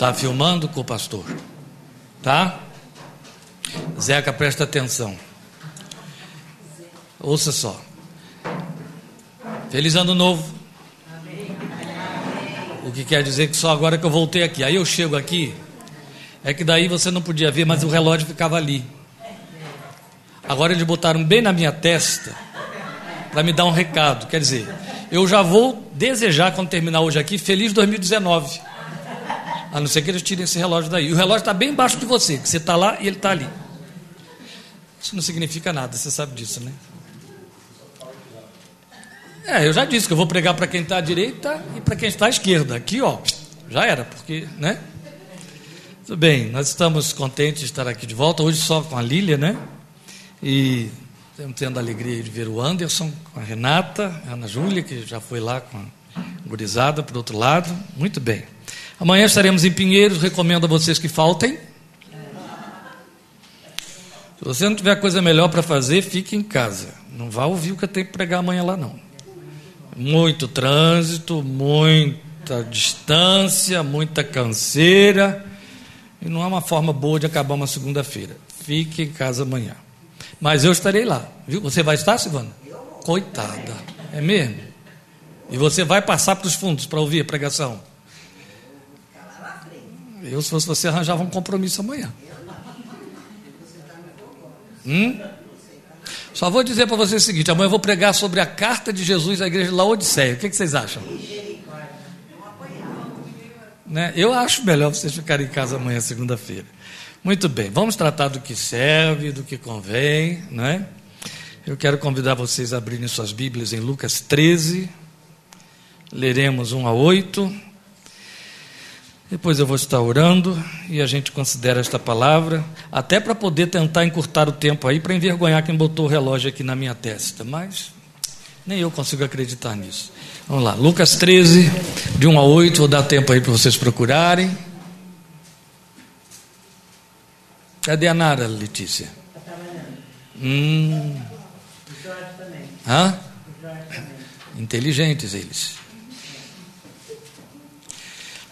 Tá filmando com o pastor? Tá? Zeca, presta atenção. Ouça só. Feliz ano novo. O que quer dizer que só agora que eu voltei aqui. Aí eu chego aqui, é que daí você não podia ver, mas o relógio ficava ali. Agora eles botaram bem na minha testa para me dar um recado. Quer dizer, eu já vou desejar, quando terminar hoje aqui, feliz 2019. A não ser que eles tirem esse relógio daí. E o relógio está bem embaixo de você, que você está lá e ele está ali. Isso não significa nada, você sabe disso, né? É, eu já disse que eu vou pregar para quem está à direita e para quem está à esquerda. Aqui, ó, já era, porque, né? Tudo bem, nós estamos contentes de estar aqui de volta, hoje só com a Lília, né? E estamos tendo a alegria de ver o Anderson, com a Renata, a Ana Júlia, que já foi lá com a gurizada, por outro lado. Muito bem. Amanhã estaremos em Pinheiros, recomendo a vocês que faltem. Se você não tiver coisa melhor para fazer, fique em casa. Não vá ouvir o que eu tenho que pregar amanhã lá, não. Muito trânsito, muita distância, muita canseira. E não é uma forma boa de acabar uma segunda-feira. Fique em casa amanhã. Mas eu estarei lá. Viu? Você vai estar, Silvana? Coitada. É mesmo? E você vai passar para os fundos para ouvir a pregação? Eu, se fosse você, arranjava um compromisso amanhã. Hum? Só vou dizer para você o seguinte: amanhã eu vou pregar sobre a carta de Jesus à igreja de Laodiceia. O que, que vocês acham? Né? Eu acho melhor vocês ficarem em casa amanhã, segunda-feira. Muito bem, vamos tratar do que serve, do que convém, né? Eu quero convidar vocês a abrirem suas Bíblias em Lucas 13, leremos 1 a 8. Depois eu vou estar orando e a gente considera esta palavra, até para poder tentar encurtar o tempo aí, para envergonhar quem botou o relógio aqui na minha testa, mas nem eu consigo acreditar nisso. Vamos lá, Lucas 13, de 1 a 8, vou dar tempo aí para vocês procurarem. Cadê a Nara, Letícia? Hum. Hã? Inteligentes eles.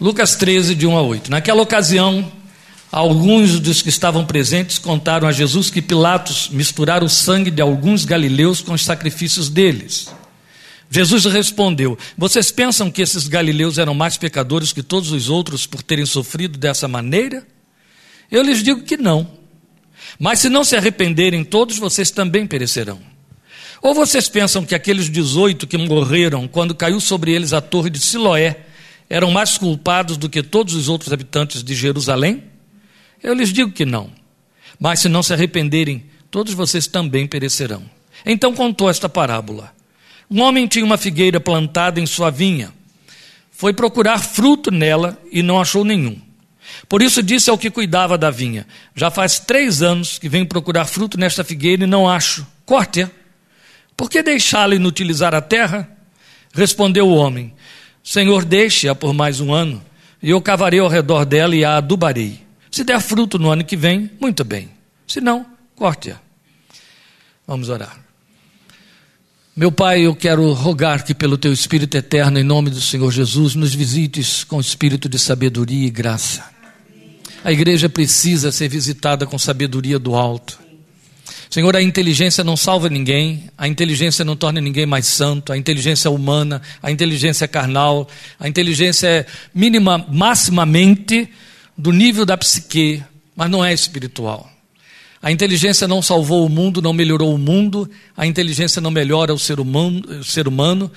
Lucas 13, de 1 a 8. Naquela ocasião, alguns dos que estavam presentes contaram a Jesus que Pilatos misturara o sangue de alguns galileus com os sacrifícios deles. Jesus respondeu: Vocês pensam que esses galileus eram mais pecadores que todos os outros por terem sofrido dessa maneira? Eu lhes digo que não. Mas se não se arrependerem, todos vocês também perecerão. Ou vocês pensam que aqueles 18 que morreram quando caiu sobre eles a torre de Siloé eram mais culpados do que todos os outros habitantes de Jerusalém? Eu lhes digo que não. Mas se não se arrependerem, todos vocês também perecerão. Então contou esta parábola. Um homem tinha uma figueira plantada em sua vinha. Foi procurar fruto nela e não achou nenhum. Por isso disse ao que cuidava da vinha: Já faz três anos que venho procurar fruto nesta figueira e não acho. Corte-a. Por que deixá-la inutilizar a terra? Respondeu o homem: Senhor, deixe-a por mais um ano, e eu cavarei ao redor dela e a adubarei. Se der fruto no ano que vem, muito bem. Se não, corte-a. Vamos orar. Meu Pai, eu quero rogar que, pelo Teu Espírito eterno, em nome do Senhor Jesus, nos visites com espírito de sabedoria e graça. A igreja precisa ser visitada com sabedoria do alto. Senhor, a inteligência não salva ninguém, a inteligência não torna ninguém mais santo, a inteligência humana, a inteligência carnal, a inteligência é mínima, maximamente do nível da psique, mas não é espiritual. A inteligência não salvou o mundo, não melhorou o mundo, a inteligência não melhora o ser humano, o ser humano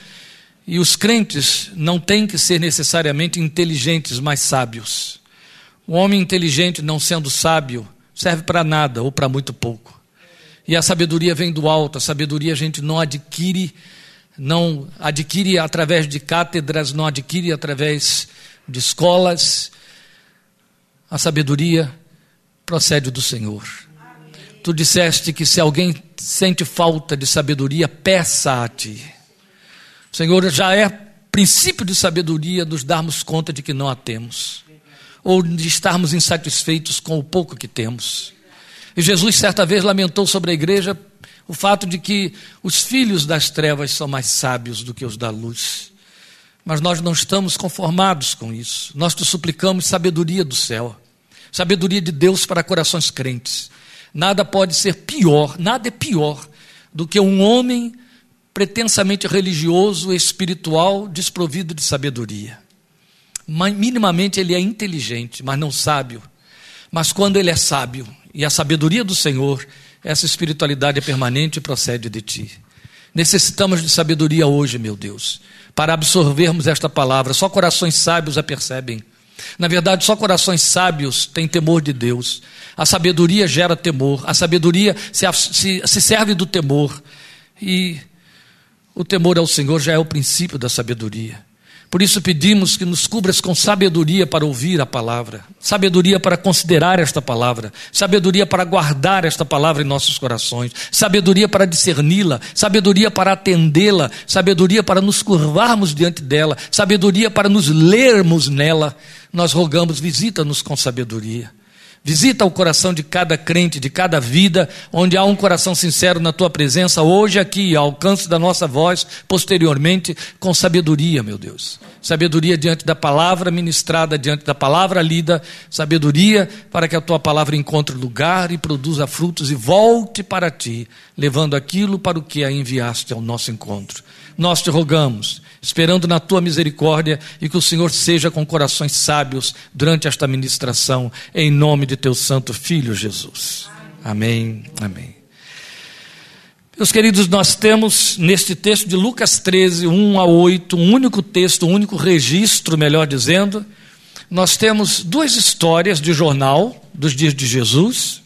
e os crentes não têm que ser necessariamente inteligentes, mas sábios. O homem inteligente, não sendo sábio, serve para nada ou para muito pouco. E a sabedoria vem do alto, a sabedoria a gente não adquire, não adquire através de cátedras, não adquire através de escolas. A sabedoria procede do Senhor. Tu disseste que se alguém sente falta de sabedoria, peça a ti. Senhor, já é princípio de sabedoria nos darmos conta de que não a temos, ou de estarmos insatisfeitos com o pouco que temos. E Jesus, certa vez, lamentou sobre a igreja o fato de que os filhos das trevas são mais sábios do que os da luz. Mas nós não estamos conformados com isso. Nós te suplicamos sabedoria do céu, sabedoria de Deus para corações crentes. Nada pode ser pior, nada é pior do que um homem pretensamente religioso, espiritual, desprovido de sabedoria. Minimamente ele é inteligente, mas não sábio. Mas quando ele é sábio e a sabedoria do Senhor, essa espiritualidade é permanente e procede de ti. Necessitamos de sabedoria hoje, meu Deus, para absorvermos esta palavra. Só corações sábios a percebem. Na verdade, só corações sábios têm temor de Deus. A sabedoria gera temor, a sabedoria se, se, se serve do temor. E o temor ao Senhor já é o princípio da sabedoria. Por isso pedimos que nos cubras com sabedoria para ouvir a palavra, sabedoria para considerar esta palavra, sabedoria para guardar esta palavra em nossos corações, sabedoria para discerni-la, sabedoria para atendê-la, sabedoria para nos curvarmos diante dela, sabedoria para nos lermos nela. Nós rogamos, visita-nos com sabedoria. Visita o coração de cada crente, de cada vida, onde há um coração sincero na tua presença, hoje aqui, ao alcance da nossa voz, posteriormente, com sabedoria, meu Deus. Sabedoria diante da palavra ministrada, diante da palavra lida, sabedoria para que a tua palavra encontre lugar e produza frutos e volte para ti, levando aquilo para o que a enviaste ao nosso encontro. Nós te rogamos esperando na tua misericórdia e que o Senhor seja com corações sábios durante esta ministração, em nome de teu santo filho Jesus. Amém. Amém. Meus queridos, nós temos neste texto de Lucas 13, 1 a 8, um único texto, um único registro, melhor dizendo. Nós temos duas histórias de jornal dos dias de Jesus,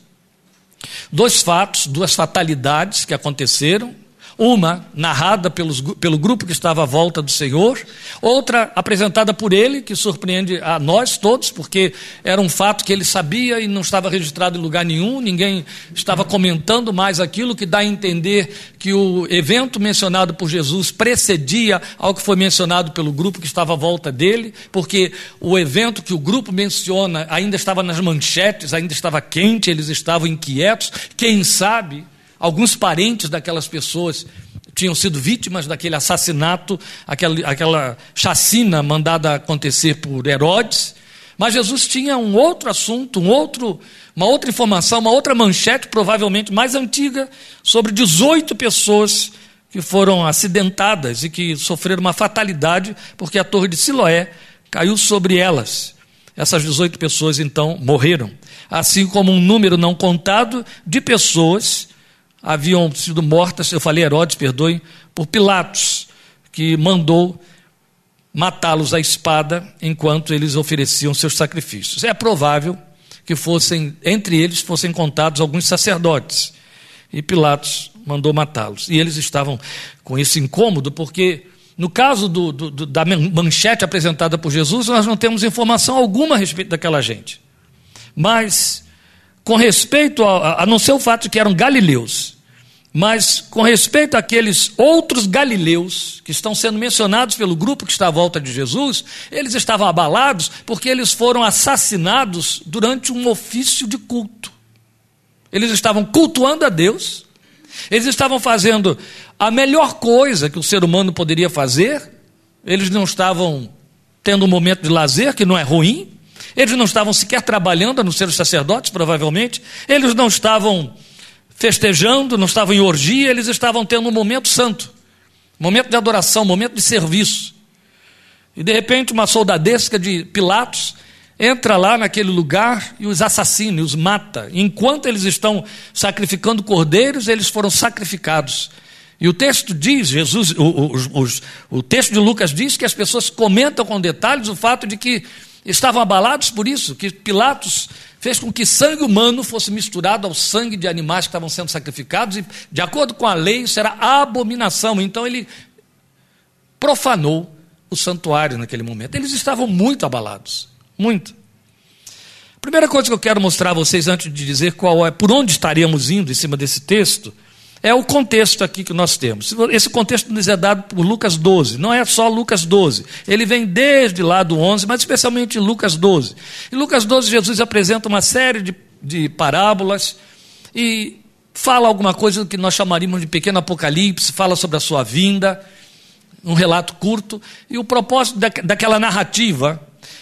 dois fatos, duas fatalidades que aconteceram uma narrada pelos, pelo grupo que estava à volta do Senhor, outra apresentada por ele, que surpreende a nós todos, porque era um fato que ele sabia e não estava registrado em lugar nenhum, ninguém estava comentando mais aquilo, que dá a entender que o evento mencionado por Jesus precedia ao que foi mencionado pelo grupo que estava à volta dele, porque o evento que o grupo menciona ainda estava nas manchetes, ainda estava quente, eles estavam inquietos, quem sabe Alguns parentes daquelas pessoas tinham sido vítimas daquele assassinato, aquela, aquela chacina mandada acontecer por Herodes. Mas Jesus tinha um outro assunto, um outro, uma outra informação, uma outra manchete, provavelmente mais antiga, sobre 18 pessoas que foram acidentadas e que sofreram uma fatalidade porque a torre de Siloé caiu sobre elas. Essas 18 pessoas então morreram, assim como um número não contado de pessoas haviam sido mortas, eu falei Herodes, perdoe, por Pilatos, que mandou matá-los à espada enquanto eles ofereciam seus sacrifícios. É provável que fossem, entre eles, fossem contados alguns sacerdotes. E Pilatos mandou matá-los. E eles estavam com esse incômodo, porque no caso do, do, da manchete apresentada por Jesus, nós não temos informação alguma a respeito daquela gente. Mas, com respeito a, a não ser o fato de que eram galileus, mas com respeito àqueles outros galileus que estão sendo mencionados pelo grupo que está à volta de Jesus, eles estavam abalados porque eles foram assassinados durante um ofício de culto. Eles estavam cultuando a Deus, eles estavam fazendo a melhor coisa que o ser humano poderia fazer, eles não estavam tendo um momento de lazer, que não é ruim, eles não estavam sequer trabalhando, a não ser os sacerdotes, provavelmente, eles não estavam festejando, não estavam em orgia, eles estavam tendo um momento santo, momento de adoração, momento de serviço. E de repente uma soldadesca de Pilatos entra lá naquele lugar e os assassina, os mata. Enquanto eles estão sacrificando cordeiros, eles foram sacrificados. E o texto diz, Jesus, o, o, o, o texto de Lucas diz que as pessoas comentam com detalhes o fato de que estavam abalados por isso, que Pilatos fez com que sangue humano fosse misturado ao sangue de animais que estavam sendo sacrificados, e, de acordo com a lei, isso era abominação. Então ele profanou o santuário naquele momento. Eles estavam muito abalados, muito. A primeira coisa que eu quero mostrar a vocês antes de dizer qual é, por onde estaríamos indo em cima desse texto, é o contexto aqui que nós temos. Esse contexto nos é dado por Lucas 12, não é só Lucas 12. Ele vem desde lá do 11, mas especialmente em Lucas 12. Em Lucas 12, Jesus apresenta uma série de, de parábolas e fala alguma coisa que nós chamaríamos de pequeno apocalipse, fala sobre a sua vinda. um relato curto, e o propósito da, daquela narrativa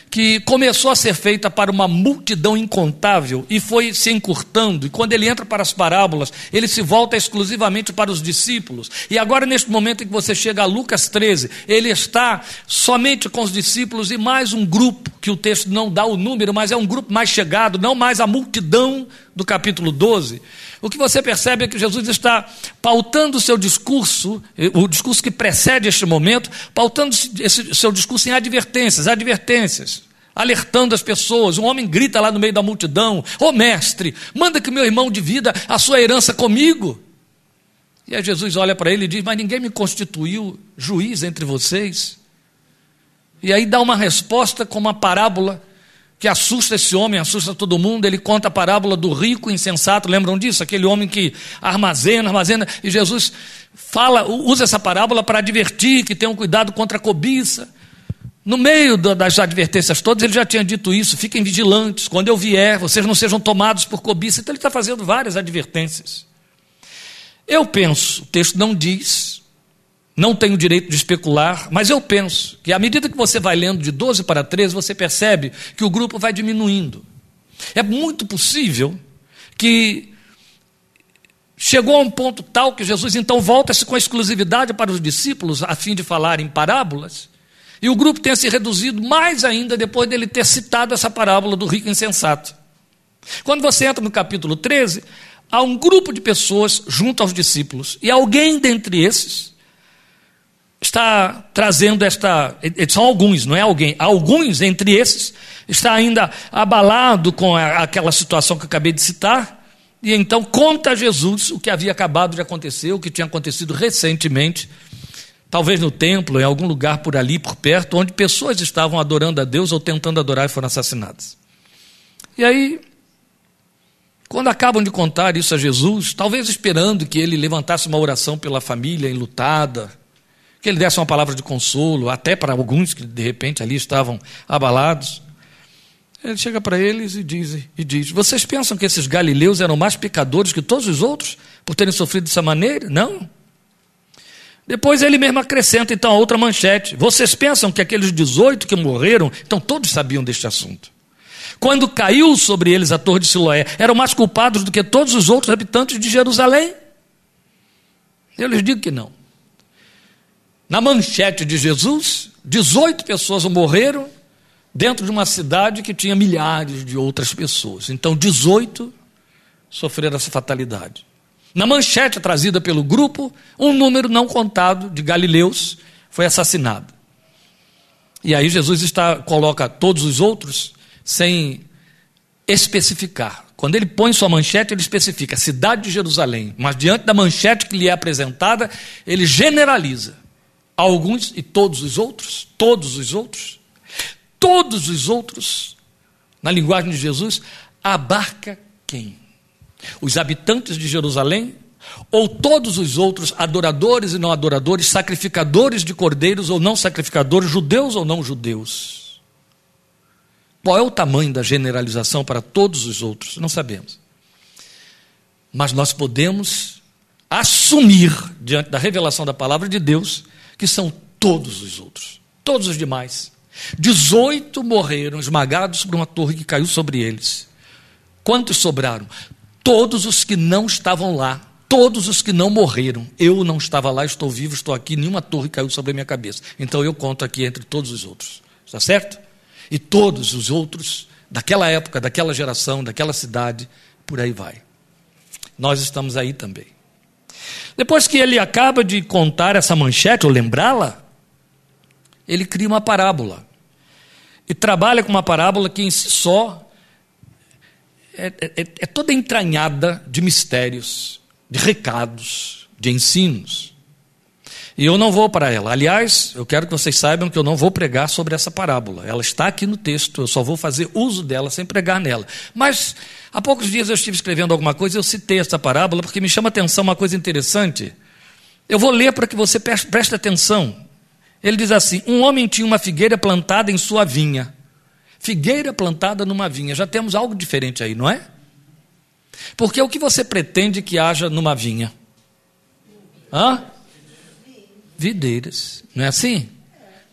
que começou a ser feita para uma multidão incontável e foi se encurtando. E quando ele entra para as parábolas, ele se volta exclusivamente para os discípulos. E agora, neste momento em que você chega a Lucas 13, ele está somente com os discípulos e mais um grupo, que o texto não dá o número, mas é um grupo mais chegado, não mais a multidão do capítulo 12. O que você percebe é que Jesus está pautando o seu discurso, o discurso que precede este momento, pautando esse seu discurso em advertências, advertências, alertando as pessoas. Um homem grita lá no meio da multidão: Ô oh, mestre, manda que meu irmão divida a sua herança comigo. E aí Jesus olha para ele e diz: Mas ninguém me constituiu juiz entre vocês. E aí dá uma resposta com uma parábola que assusta esse homem, assusta todo mundo. Ele conta a parábola do rico insensato, lembram disso? Aquele homem que armazena, armazena, e Jesus fala, usa essa parábola para advertir que tenham cuidado contra a cobiça. No meio das advertências todas, ele já tinha dito isso: fiquem vigilantes, quando eu vier, vocês não sejam tomados por cobiça. Então, ele está fazendo várias advertências. Eu penso, o texto não diz, não tenho direito de especular, mas eu penso que à medida que você vai lendo de 12 para 13, você percebe que o grupo vai diminuindo. É muito possível que chegou a um ponto tal que Jesus então volta-se com exclusividade para os discípulos, a fim de falar em parábolas, e o grupo tenha se reduzido mais ainda depois dele ter citado essa parábola do rico insensato. Quando você entra no capítulo 13, há um grupo de pessoas junto aos discípulos, e alguém dentre esses está trazendo esta. São alguns, não é alguém. Alguns entre esses está ainda abalado com aquela situação que eu acabei de citar. E então conta a Jesus o que havia acabado de acontecer, o que tinha acontecido recentemente, talvez no templo, em algum lugar por ali, por perto, onde pessoas estavam adorando a Deus ou tentando adorar e foram assassinadas. E aí, quando acabam de contar isso a Jesus, talvez esperando que ele levantasse uma oração pela família enlutada, que ele desse uma palavra de consolo, até para alguns que de repente ali estavam abalados. Ele chega para eles e diz, e diz: Vocês pensam que esses galileus eram mais pecadores que todos os outros por terem sofrido dessa maneira? Não. Depois ele mesmo acrescenta então outra manchete: Vocês pensam que aqueles 18 que morreram, então todos sabiam deste assunto. Quando caiu sobre eles a torre de Siloé, eram mais culpados do que todos os outros habitantes de Jerusalém? Eu lhes digo que não. Na manchete de Jesus, 18 pessoas morreram dentro de uma cidade que tinha milhares de outras pessoas. Então, 18 sofreram essa fatalidade. Na manchete trazida pelo grupo, um número não contado de galileus foi assassinado. E aí Jesus está, coloca todos os outros sem especificar. Quando ele põe sua manchete, ele especifica a cidade de Jerusalém, mas diante da manchete que lhe é apresentada, ele generaliza alguns e todos os outros, todos os outros, todos os outros, na linguagem de Jesus, abarca quem? Os habitantes de Jerusalém ou todos os outros adoradores e não adoradores, sacrificadores de cordeiros ou não sacrificadores, judeus ou não judeus? Qual é o tamanho da generalização para todos os outros? Não sabemos. Mas nós podemos assumir, diante da revelação da palavra de Deus, que são todos os outros, todos os demais. 18 morreram esmagados por uma torre que caiu sobre eles. Quantos sobraram? Todos os que não estavam lá, todos os que não morreram. Eu não estava lá, estou vivo, estou aqui, nenhuma torre caiu sobre a minha cabeça. Então eu conto aqui entre todos os outros. Está certo? E todos os outros daquela época, daquela geração, daquela cidade, por aí vai. Nós estamos aí também. Depois que ele acaba de contar essa manchete, ou lembrá-la, ele cria uma parábola. E trabalha com uma parábola que em si só é, é, é toda entranhada de mistérios, de recados, de ensinos. E eu não vou para ela. Aliás, eu quero que vocês saibam que eu não vou pregar sobre essa parábola. Ela está aqui no texto, eu só vou fazer uso dela sem pregar nela. Mas há poucos dias eu estive escrevendo alguma coisa e eu citei essa parábola porque me chama a atenção uma coisa interessante. Eu vou ler para que você preste atenção. Ele diz assim: Um homem tinha uma figueira plantada em sua vinha. Figueira plantada numa vinha. Já temos algo diferente aí, não é? Porque o que você pretende que haja numa vinha? Hã? videiras. Não é assim?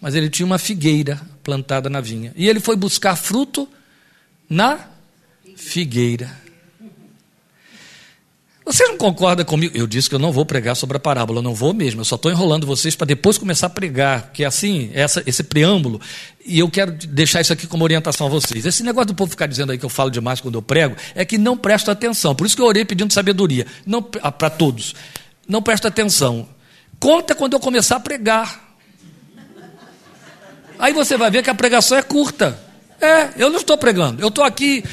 Mas ele tinha uma figueira plantada na vinha. E ele foi buscar fruto na figueira. Vocês não concordam comigo? Eu disse que eu não vou pregar sobre a parábola, eu não vou mesmo, eu só estou enrolando vocês para depois começar a pregar, que é assim, essa, esse preâmbulo, e eu quero deixar isso aqui como orientação a vocês. Esse negócio do povo ficar dizendo aí que eu falo demais quando eu prego, é que não presta atenção, por isso que eu orei pedindo sabedoria, não ah, para todos. Não presta atenção. Conta quando eu começar a pregar. Aí você vai ver que a pregação é curta. É, eu não estou pregando, eu estou aqui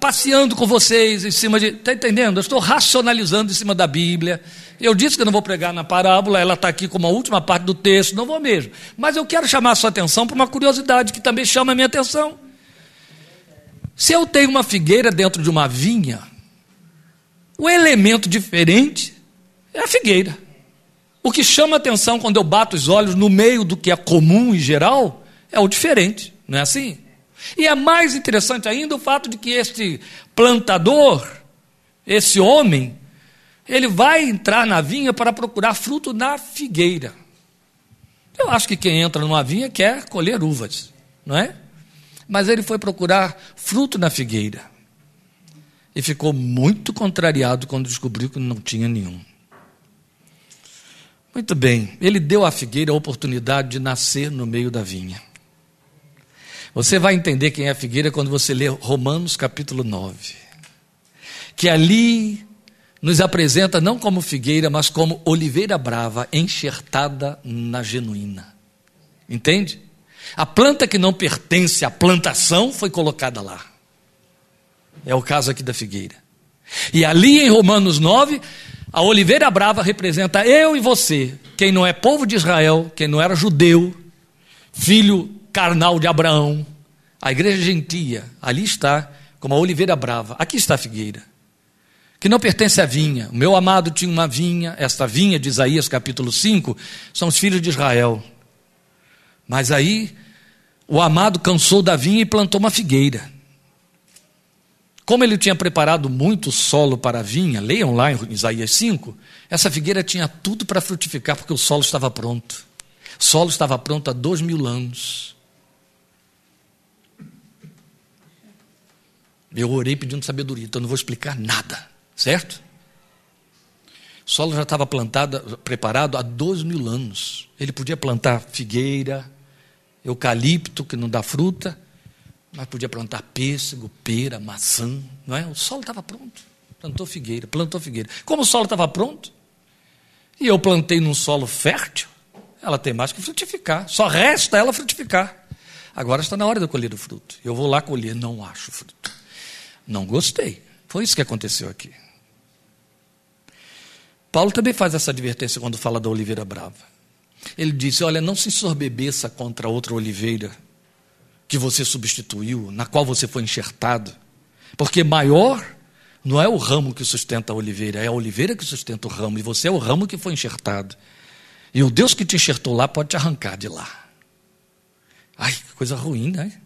passeando com vocês em cima de. Está entendendo? Eu estou racionalizando em cima da Bíblia. Eu disse que eu não vou pregar na parábola, ela está aqui como a última parte do texto, não vou mesmo. Mas eu quero chamar a sua atenção para uma curiosidade que também chama a minha atenção. Se eu tenho uma figueira dentro de uma vinha, o elemento diferente é a figueira. O que chama a atenção quando eu bato os olhos no meio do que é comum e geral é o diferente, não é assim? E é mais interessante ainda o fato de que este plantador, esse homem, ele vai entrar na vinha para procurar fruto na figueira. Eu acho que quem entra numa vinha quer colher uvas, não é? Mas ele foi procurar fruto na figueira. E ficou muito contrariado quando descobriu que não tinha nenhum. Muito bem, ele deu à figueira a oportunidade de nascer no meio da vinha. Você vai entender quem é a figueira quando você ler Romanos capítulo 9. Que ali nos apresenta não como figueira, mas como oliveira brava enxertada na genuína. Entende? A planta que não pertence à plantação foi colocada lá. É o caso aqui da figueira. E ali em Romanos 9, a oliveira brava representa eu e você, quem não é povo de Israel, quem não era judeu, filho carnal de Abraão, a igreja gentia, ali está, como a oliveira brava. Aqui está a figueira, que não pertence à vinha. O meu amado tinha uma vinha, esta vinha de Isaías capítulo 5, são os filhos de Israel. Mas aí, o amado cansou da vinha e plantou uma figueira. Como ele tinha preparado muito solo para a vinha, leiam lá em Isaías 5, essa figueira tinha tudo para frutificar, porque o solo estava pronto. O solo estava pronto há dois mil anos. Eu orei pedindo sabedoria, então não vou explicar nada, certo? O solo já estava plantado, preparado há dois mil anos. Ele podia plantar figueira, eucalipto, que não dá fruta, mas podia plantar pêssego, pera, maçã, não é? O solo estava pronto. Plantou figueira, plantou figueira. Como o solo estava pronto, e eu plantei num solo fértil, ela tem mais que frutificar. Só resta ela frutificar. Agora está na hora de eu colher o fruto. Eu vou lá colher, não acho fruto. Não gostei. Foi isso que aconteceu aqui. Paulo também faz essa advertência quando fala da oliveira brava. Ele disse: Olha, não se sorbebeça contra outra oliveira que você substituiu, na qual você foi enxertado, porque maior não é o ramo que sustenta a oliveira, é a oliveira que sustenta o ramo, e você é o ramo que foi enxertado. E o Deus que te enxertou lá pode te arrancar de lá. Ai, que coisa ruim, né?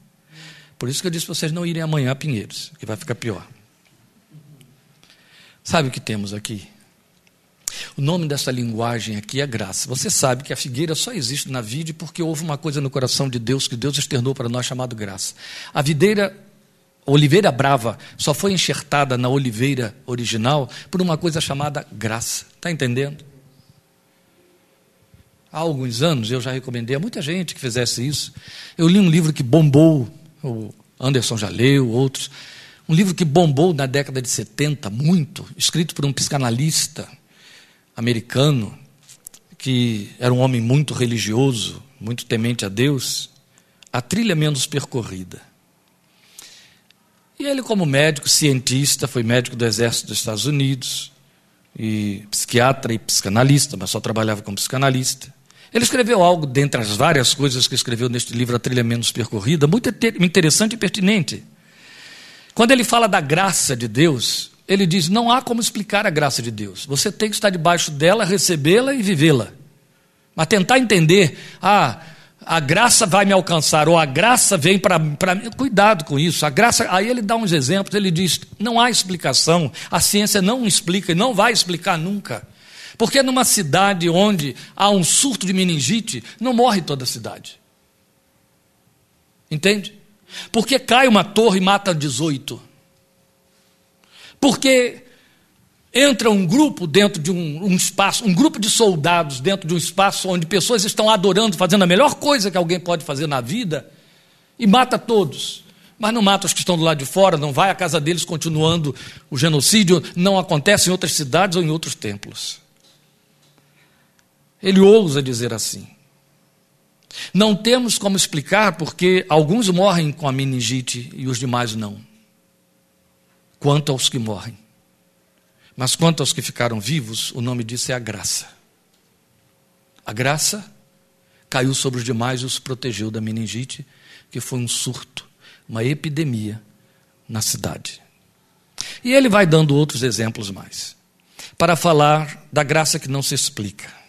Por isso que eu disse para vocês não irem amanhã a Pinheiros, que vai ficar pior. Sabe o que temos aqui? O nome dessa linguagem aqui é graça. Você sabe que a figueira só existe na vide porque houve uma coisa no coração de Deus que Deus externou para nós chamado graça. A videira, oliveira brava, só foi enxertada na oliveira original por uma coisa chamada graça. Está entendendo? Há alguns anos eu já recomendei a muita gente que fizesse isso. Eu li um livro que bombou o Anderson já leu, outros. Um livro que bombou na década de 70 muito, escrito por um psicanalista americano, que era um homem muito religioso, muito temente a Deus, A Trilha Menos Percorrida. E ele, como médico, cientista, foi médico do Exército dos Estados Unidos, e psiquiatra e psicanalista, mas só trabalhava como psicanalista. Ele escreveu algo, dentre as várias coisas que escreveu neste livro, A Trilha Menos Percorrida, muito interessante e pertinente. Quando ele fala da graça de Deus, ele diz: não há como explicar a graça de Deus. Você tem que estar debaixo dela, recebê-la e vivê-la. Mas tentar entender, ah, a graça vai me alcançar, ou a graça vem para mim. Cuidado com isso. A graça, aí ele dá uns exemplos, ele diz: não há explicação, a ciência não explica e não vai explicar nunca. Porque numa cidade onde há um surto de meningite, não morre toda a cidade. Entende? Porque cai uma torre e mata 18. Porque entra um grupo dentro de um, um, espaço, um grupo de soldados dentro de um espaço onde pessoas estão adorando, fazendo a melhor coisa que alguém pode fazer na vida, e mata todos. Mas não mata os que estão do lado de fora, não vai à casa deles continuando o genocídio, não acontece em outras cidades ou em outros templos. Ele ousa dizer assim. Não temos como explicar porque alguns morrem com a meningite e os demais não. Quanto aos que morrem. Mas quanto aos que ficaram vivos, o nome disso é a graça. A graça caiu sobre os demais e os protegeu da meningite, que foi um surto, uma epidemia na cidade. E ele vai dando outros exemplos mais, para falar da graça que não se explica.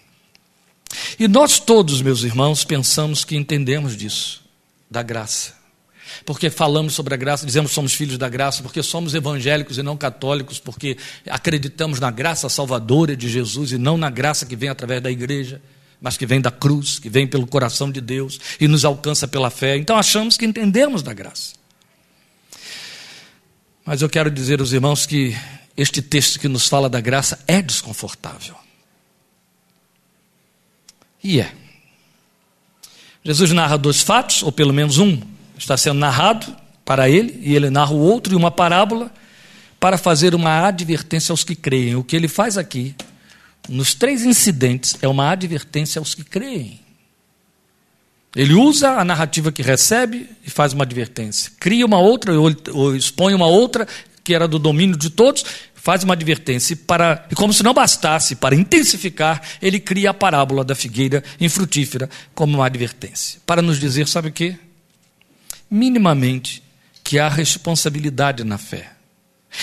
E nós todos, meus irmãos, pensamos que entendemos disso, da graça porque falamos sobre a graça, dizemos que somos filhos da graça, porque somos evangélicos e não católicos, porque acreditamos na graça salvadora de Jesus e não na graça que vem através da igreja, mas que vem da cruz, que vem pelo coração de Deus e nos alcança pela fé. Então achamos que entendemos da graça. Mas eu quero dizer aos irmãos que este texto que nos fala da graça é desconfortável. E é. Jesus narra dois fatos, ou pelo menos um, está sendo narrado para ele, e ele narra o outro e uma parábola para fazer uma advertência aos que creem. O que ele faz aqui, nos três incidentes, é uma advertência aos que creem. Ele usa a narrativa que recebe e faz uma advertência. Cria uma outra, ou expõe uma outra, que era do domínio de todos, faz uma advertência. Para, e como se não bastasse, para intensificar, ele cria a parábola da figueira infrutífera como uma advertência. Para nos dizer, sabe o que? minimamente que há responsabilidade na fé.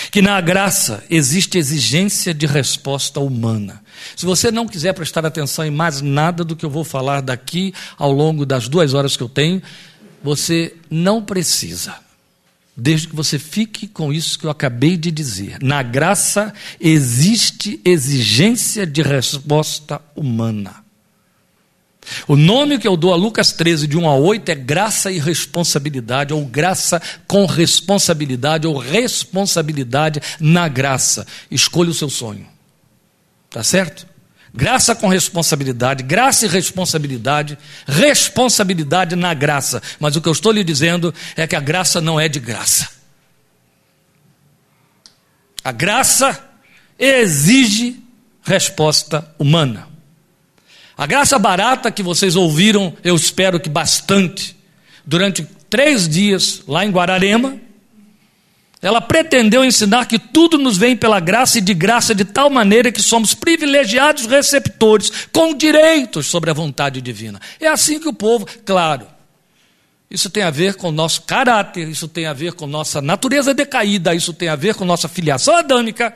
Que na graça existe exigência de resposta humana. Se você não quiser prestar atenção em mais nada do que eu vou falar daqui ao longo das duas horas que eu tenho, você não precisa. Desde que você fique com isso que eu acabei de dizer. Na graça existe exigência de resposta humana. O nome que eu dou a Lucas 13, de 1 a 8, é graça e responsabilidade, ou graça com responsabilidade, ou responsabilidade na graça. Escolha o seu sonho. Tá certo? Graça com responsabilidade, graça e responsabilidade, responsabilidade na graça. Mas o que eu estou lhe dizendo é que a graça não é de graça. A graça exige resposta humana. A graça barata que vocês ouviram, eu espero que bastante, durante três dias lá em Guararema, ela pretendeu ensinar que tudo nos vem pela graça e de graça de tal maneira que somos privilegiados receptores, com direitos sobre a vontade divina. É assim que o povo, claro, isso tem a ver com o nosso caráter, isso tem a ver com nossa natureza decaída, isso tem a ver com nossa filiação adâmica,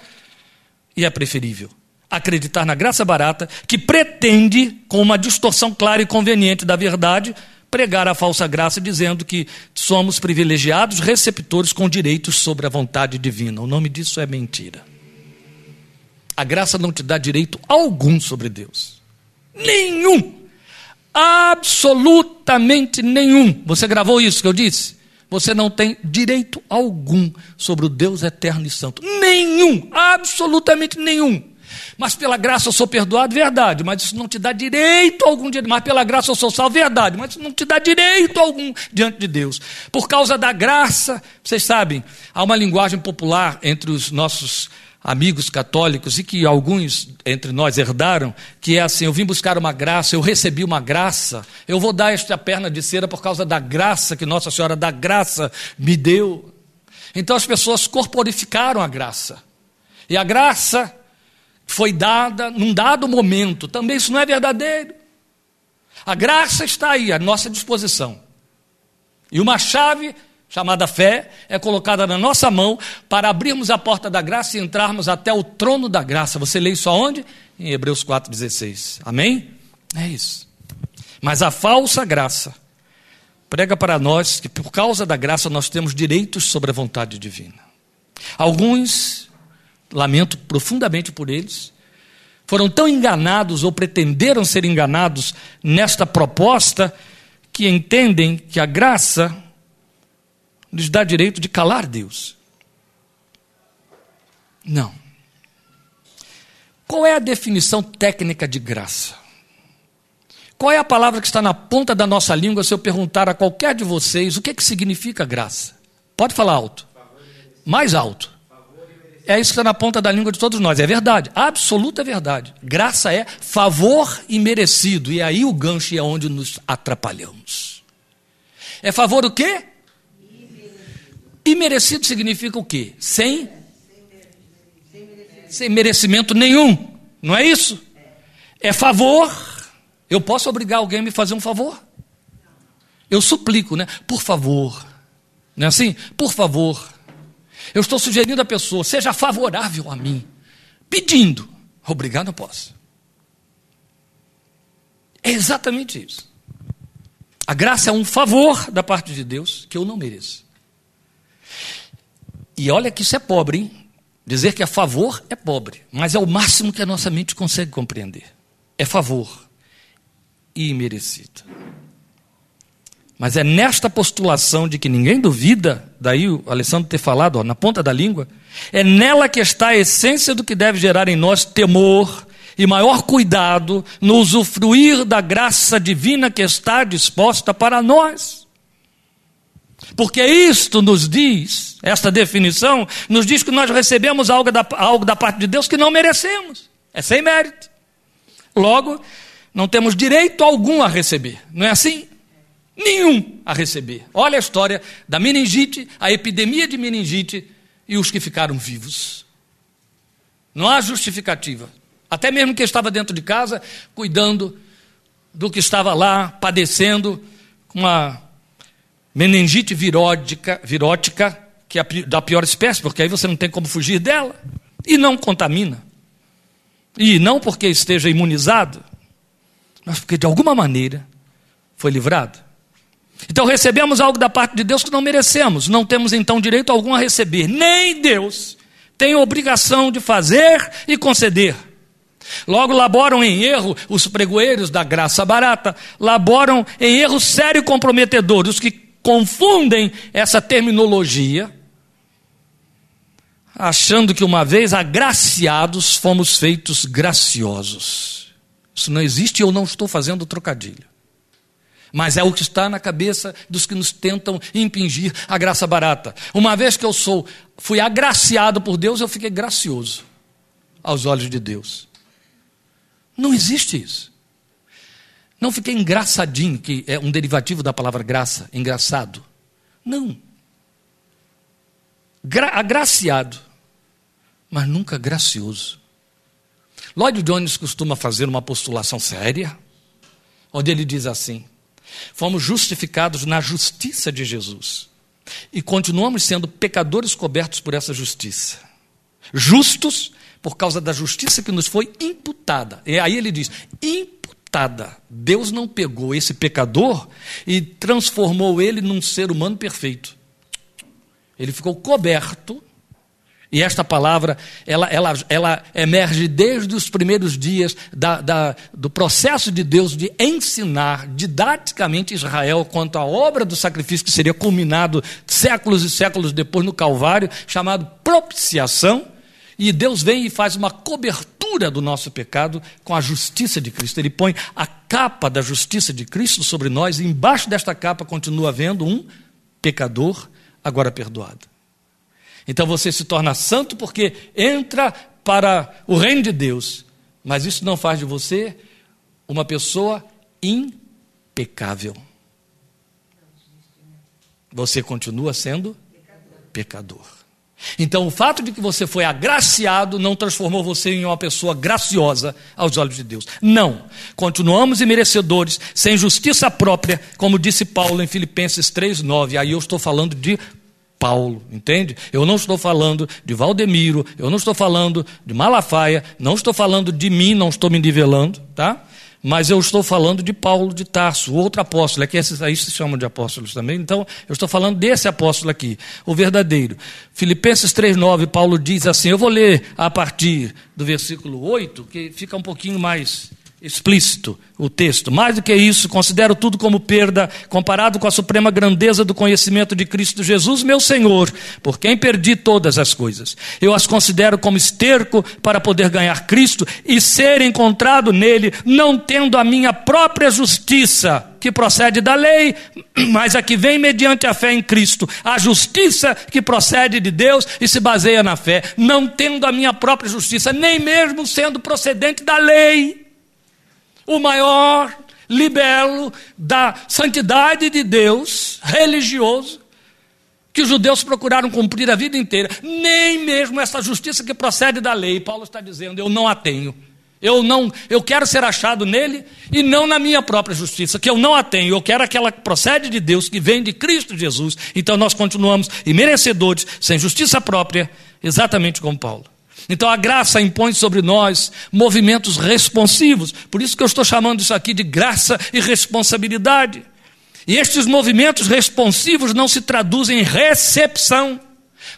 e é preferível acreditar na graça barata, que pretende, com uma distorção clara e conveniente da verdade, pregar a falsa graça dizendo que somos privilegiados receptores com direitos sobre a vontade divina. O nome disso é mentira. A graça não te dá direito algum sobre Deus. Nenhum. Absolutamente nenhum. Você gravou isso que eu disse? Você não tem direito algum sobre o Deus eterno e santo. Nenhum. Absolutamente nenhum. Mas pela graça eu sou perdoado, verdade, mas isso não te dá direito algum diante. Mas pela graça eu sou salvo, verdade, mas isso não te dá direito algum diante de Deus. Por causa da graça, vocês sabem, há uma linguagem popular entre os nossos amigos católicos e que alguns entre nós herdaram, que é assim: eu vim buscar uma graça, eu recebi uma graça, eu vou dar esta perna de cera por causa da graça que Nossa Senhora da Graça me deu. Então as pessoas corporificaram a graça. E a graça foi dada num dado momento. Também isso não é verdadeiro. A graça está aí, à nossa disposição. E uma chave chamada fé é colocada na nossa mão para abrirmos a porta da graça e entrarmos até o trono da graça. Você lê isso aonde? Em Hebreus 4,16. Amém? É isso. Mas a falsa graça prega para nós que por causa da graça nós temos direitos sobre a vontade divina. Alguns lamento profundamente por eles, foram tão enganados ou pretenderam ser enganados nesta proposta que entendem que a graça lhes dá direito de calar Deus. Não. Qual é a definição técnica de graça? Qual é a palavra que está na ponta da nossa língua se eu perguntar a qualquer de vocês o que, é que significa graça? Pode falar alto. Mais alto. É isso que está na ponta da língua de todos nós. É verdade. Absoluta verdade. Graça é favor imerecido. E aí o gancho é onde nos atrapalhamos. É favor o quê? Imerecido significa o quê? Sem? Sem merecimento nenhum. Não é isso? É favor eu posso obrigar alguém a me fazer um favor? Eu suplico, né? Por favor. Não é assim? Por favor. Eu estou sugerindo à pessoa, seja favorável a mim. Pedindo. Obrigar não posso. É exatamente isso. A graça é um favor da parte de Deus que eu não mereço. E olha que isso é pobre, hein? Dizer que é favor é pobre, mas é o máximo que a nossa mente consegue compreender. É favor imerecida. Mas é nesta postulação de que ninguém duvida, daí o Alessandro ter falado, ó, na ponta da língua, é nela que está a essência do que deve gerar em nós temor e maior cuidado no usufruir da graça divina que está disposta para nós. Porque isto nos diz, esta definição, nos diz que nós recebemos algo da, algo da parte de Deus que não merecemos. É sem mérito. Logo, não temos direito algum a receber. Não é assim? Nenhum a receber. Olha a história da meningite, a epidemia de meningite e os que ficaram vivos. Não há justificativa. Até mesmo quem estava dentro de casa, cuidando do que estava lá, padecendo com uma meningite virótica, virótica, que é da pior espécie, porque aí você não tem como fugir dela, e não contamina. E não porque esteja imunizado, mas porque de alguma maneira foi livrado. Então recebemos algo da parte de Deus que não merecemos, não temos então direito algum a receber, nem Deus tem obrigação de fazer e conceder. Logo laboram em erro os pregoeiros da graça barata, laboram em erro sério e comprometedor, os que confundem essa terminologia, achando que uma vez agraciados fomos feitos graciosos. Isso não existe e eu não estou fazendo trocadilho. Mas é o que está na cabeça dos que nos tentam impingir a graça barata. Uma vez que eu sou, fui agraciado por Deus, eu fiquei gracioso aos olhos de Deus. Não existe isso. Não fiquei engraçadinho, que é um derivativo da palavra graça, engraçado. Não. Gra agraciado, mas nunca gracioso. Lloyd Jones costuma fazer uma postulação séria, onde ele diz assim: fomos justificados na justiça de Jesus e continuamos sendo pecadores cobertos por essa justiça. Justos por causa da justiça que nos foi imputada. E aí ele diz: imputada. Deus não pegou esse pecador e transformou ele num ser humano perfeito. Ele ficou coberto e esta palavra, ela, ela, ela emerge desde os primeiros dias da, da, do processo de Deus de ensinar didaticamente Israel quanto à obra do sacrifício que seria culminado séculos e séculos depois no Calvário, chamado propiciação. E Deus vem e faz uma cobertura do nosso pecado com a justiça de Cristo. Ele põe a capa da justiça de Cristo sobre nós, e embaixo desta capa continua havendo um pecador agora perdoado. Então você se torna santo porque entra para o reino de Deus. Mas isso não faz de você uma pessoa impecável. Você continua sendo pecador. Então, o fato de que você foi agraciado não transformou você em uma pessoa graciosa aos olhos de Deus. Não. Continuamos imerecedores, sem justiça própria, como disse Paulo em Filipenses 3,9. Aí eu estou falando de Paulo, entende? Eu não estou falando de Valdemiro, eu não estou falando de Malafaia, não estou falando de mim, não estou me nivelando, tá? mas eu estou falando de Paulo de Tarso, outro apóstolo, é que esses aí se chamam de apóstolos também, então eu estou falando desse apóstolo aqui, o verdadeiro. Filipenses 3,9, Paulo diz assim: eu vou ler a partir do versículo 8, que fica um pouquinho mais explícito o texto. Mais do que isso, considero tudo como perda comparado com a suprema grandeza do conhecimento de Cristo Jesus, meu Senhor, por quem perdi todas as coisas. Eu as considero como esterco para poder ganhar Cristo e ser encontrado nele, não tendo a minha própria justiça, que procede da lei, mas a que vem mediante a fé em Cristo, a justiça que procede de Deus e se baseia na fé, não tendo a minha própria justiça, nem mesmo sendo procedente da lei o maior libelo da santidade de Deus, religioso, que os judeus procuraram cumprir a vida inteira, nem mesmo essa justiça que procede da lei. Paulo está dizendo: eu não a tenho. Eu não, eu quero ser achado nele e não na minha própria justiça, que eu não a tenho. Eu quero aquela que procede de Deus, que vem de Cristo Jesus. Então nós continuamos imerecedores, sem justiça própria, exatamente como Paulo. Então a graça impõe sobre nós movimentos responsivos. Por isso que eu estou chamando isso aqui de graça e responsabilidade. E estes movimentos responsivos não se traduzem em recepção,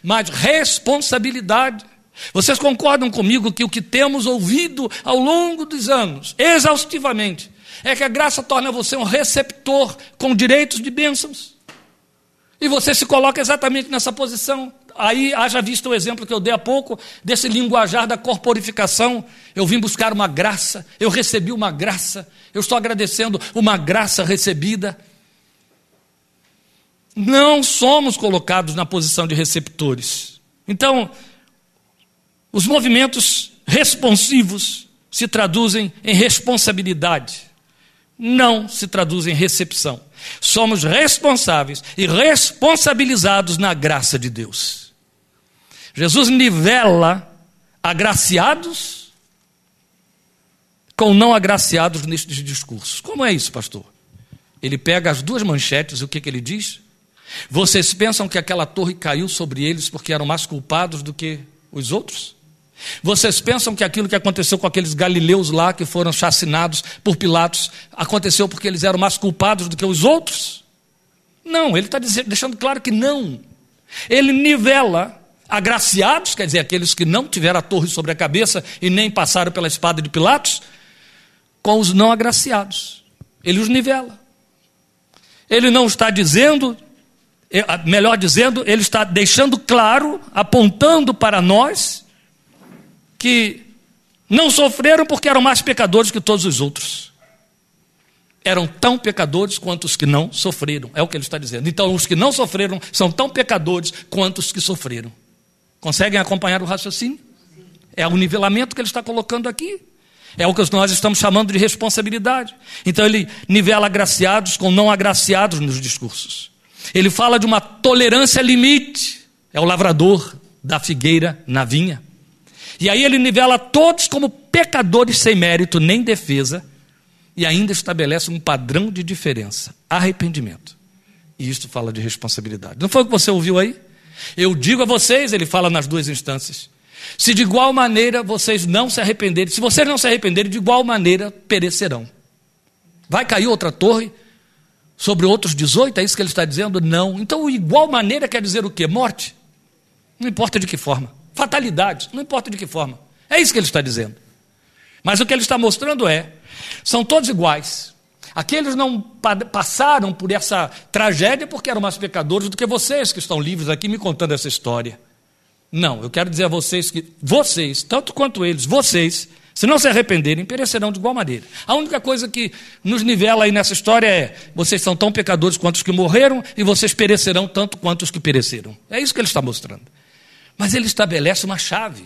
mas responsabilidade. Vocês concordam comigo que o que temos ouvido ao longo dos anos, exaustivamente, é que a graça torna você um receptor com direitos de bênçãos. E você se coloca exatamente nessa posição aí haja visto o exemplo que eu dei há pouco, desse linguajar da corporificação. Eu vim buscar uma graça, eu recebi uma graça, eu estou agradecendo uma graça recebida. Não somos colocados na posição de receptores. Então, os movimentos responsivos se traduzem em responsabilidade, não se traduzem em recepção. Somos responsáveis e responsabilizados na graça de Deus. Jesus nivela agraciados com não agraciados nestes discursos. Como é isso, pastor? Ele pega as duas manchetes, o que, que ele diz? Vocês pensam que aquela torre caiu sobre eles porque eram mais culpados do que os outros? Vocês pensam que aquilo que aconteceu com aqueles galileus lá que foram chacinados por Pilatos aconteceu porque eles eram mais culpados do que os outros? Não, ele está deixando claro que não. Ele nivela agraciados, quer dizer, aqueles que não tiveram a torre sobre a cabeça e nem passaram pela espada de Pilatos, com os não agraciados. Ele os nivela. Ele não está dizendo, é, melhor dizendo, ele está deixando claro, apontando para nós, que não sofreram porque eram mais pecadores que todos os outros. Eram tão pecadores quanto os que não sofreram, é o que ele está dizendo. Então, os que não sofreram são tão pecadores quanto os que sofreram. Conseguem acompanhar o raciocínio? É o nivelamento que ele está colocando aqui. É o que nós estamos chamando de responsabilidade. Então ele nivela agraciados com não agraciados nos discursos. Ele fala de uma tolerância limite. É o lavrador da figueira na vinha. E aí ele nivela todos como pecadores sem mérito nem defesa e ainda estabelece um padrão de diferença, arrependimento. E isto fala de responsabilidade. Não foi o que você ouviu aí? Eu digo a vocês, ele fala nas duas instâncias, se de igual maneira vocês não se arrependerem, se vocês não se arrependerem, de igual maneira perecerão. Vai cair outra torre sobre outros 18? É isso que ele está dizendo? Não. Então, igual maneira quer dizer o quê? Morte. Não importa de que forma. Fatalidade. Não importa de que forma. É isso que ele está dizendo. Mas o que ele está mostrando é: são todos iguais. Aqueles não passaram por essa tragédia porque eram mais pecadores do que vocês que estão livres aqui me contando essa história. Não, eu quero dizer a vocês que vocês, tanto quanto eles, vocês, se não se arrependerem, perecerão de igual maneira. A única coisa que nos nivela aí nessa história é: vocês são tão pecadores quanto os que morreram e vocês perecerão tanto quanto os que pereceram. É isso que ele está mostrando. Mas ele estabelece uma chave.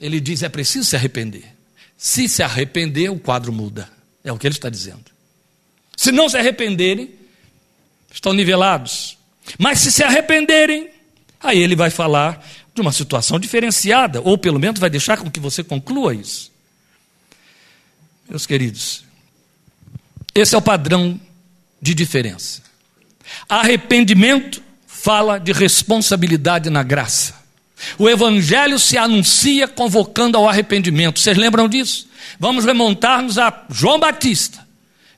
Ele diz: é preciso se arrepender. Se se arrepender, o quadro muda. É o que ele está dizendo. Se não se arrependerem, estão nivelados. Mas se se arrependerem, aí ele vai falar de uma situação diferenciada, ou pelo menos vai deixar com que você conclua isso. Meus queridos, esse é o padrão de diferença. Arrependimento fala de responsabilidade na graça. O evangelho se anuncia convocando ao arrependimento. Vocês lembram disso? Vamos remontar-nos a João Batista.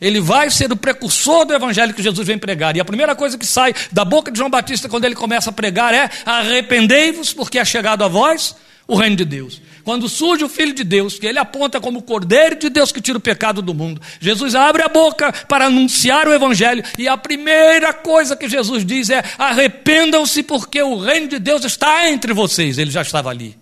Ele vai ser o precursor do evangelho que Jesus vem pregar. E a primeira coisa que sai da boca de João Batista quando ele começa a pregar é: arrependei-vos, porque é chegado a vós o reino de Deus. Quando surge o Filho de Deus, que ele aponta como o Cordeiro de Deus que tira o pecado do mundo, Jesus abre a boca para anunciar o Evangelho, e a primeira coisa que Jesus diz é: arrependam-se, porque o reino de Deus está entre vocês. Ele já estava ali.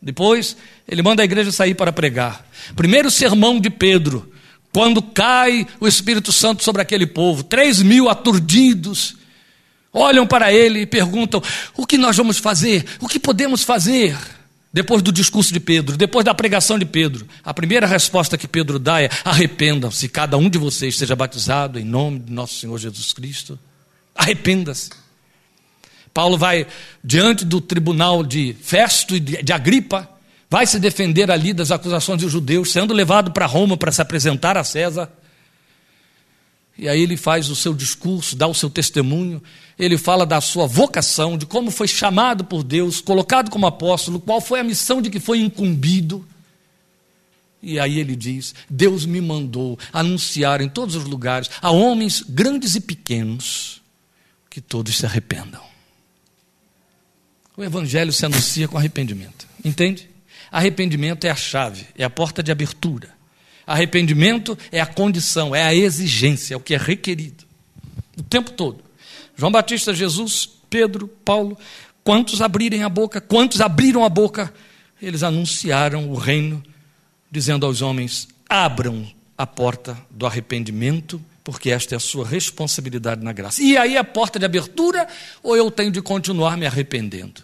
Depois, ele manda a igreja sair para pregar. Primeiro sermão de Pedro, quando cai o Espírito Santo sobre aquele povo, três mil aturdidos, olham para ele e perguntam: o que nós vamos fazer? O que podemos fazer? Depois do discurso de Pedro, depois da pregação de Pedro, a primeira resposta que Pedro dá é: arrependam-se, cada um de vocês seja batizado em nome de nosso Senhor Jesus Cristo. Arrependa-se. Paulo vai diante do tribunal de Festo e de Agripa, vai se defender ali das acusações dos judeus, sendo levado para Roma para se apresentar a César. E aí ele faz o seu discurso, dá o seu testemunho, ele fala da sua vocação, de como foi chamado por Deus, colocado como apóstolo, qual foi a missão de que foi incumbido. E aí ele diz: Deus me mandou anunciar em todos os lugares, a homens grandes e pequenos, que todos se arrependam. O evangelho se anuncia com arrependimento, entende? Arrependimento é a chave, é a porta de abertura. Arrependimento é a condição, é a exigência, é o que é requerido. O tempo todo. João Batista, Jesus, Pedro, Paulo, quantos abrirem a boca, quantos abriram a boca, eles anunciaram o reino, dizendo aos homens: abram a porta do arrependimento, porque esta é a sua responsabilidade na graça. E aí a porta de abertura, ou eu tenho de continuar me arrependendo?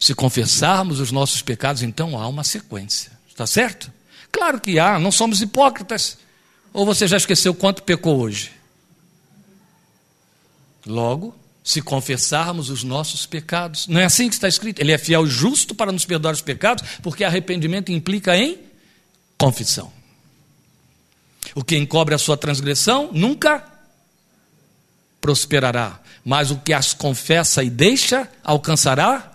Se confessarmos os nossos pecados, então há uma sequência. Está certo? Claro que há, não somos hipócritas. Ou você já esqueceu quanto pecou hoje? Logo, se confessarmos os nossos pecados, não é assim que está escrito? Ele é fiel e justo para nos perdoar os pecados, porque arrependimento implica em confissão. O que encobre a sua transgressão nunca prosperará, mas o que as confessa e deixa alcançará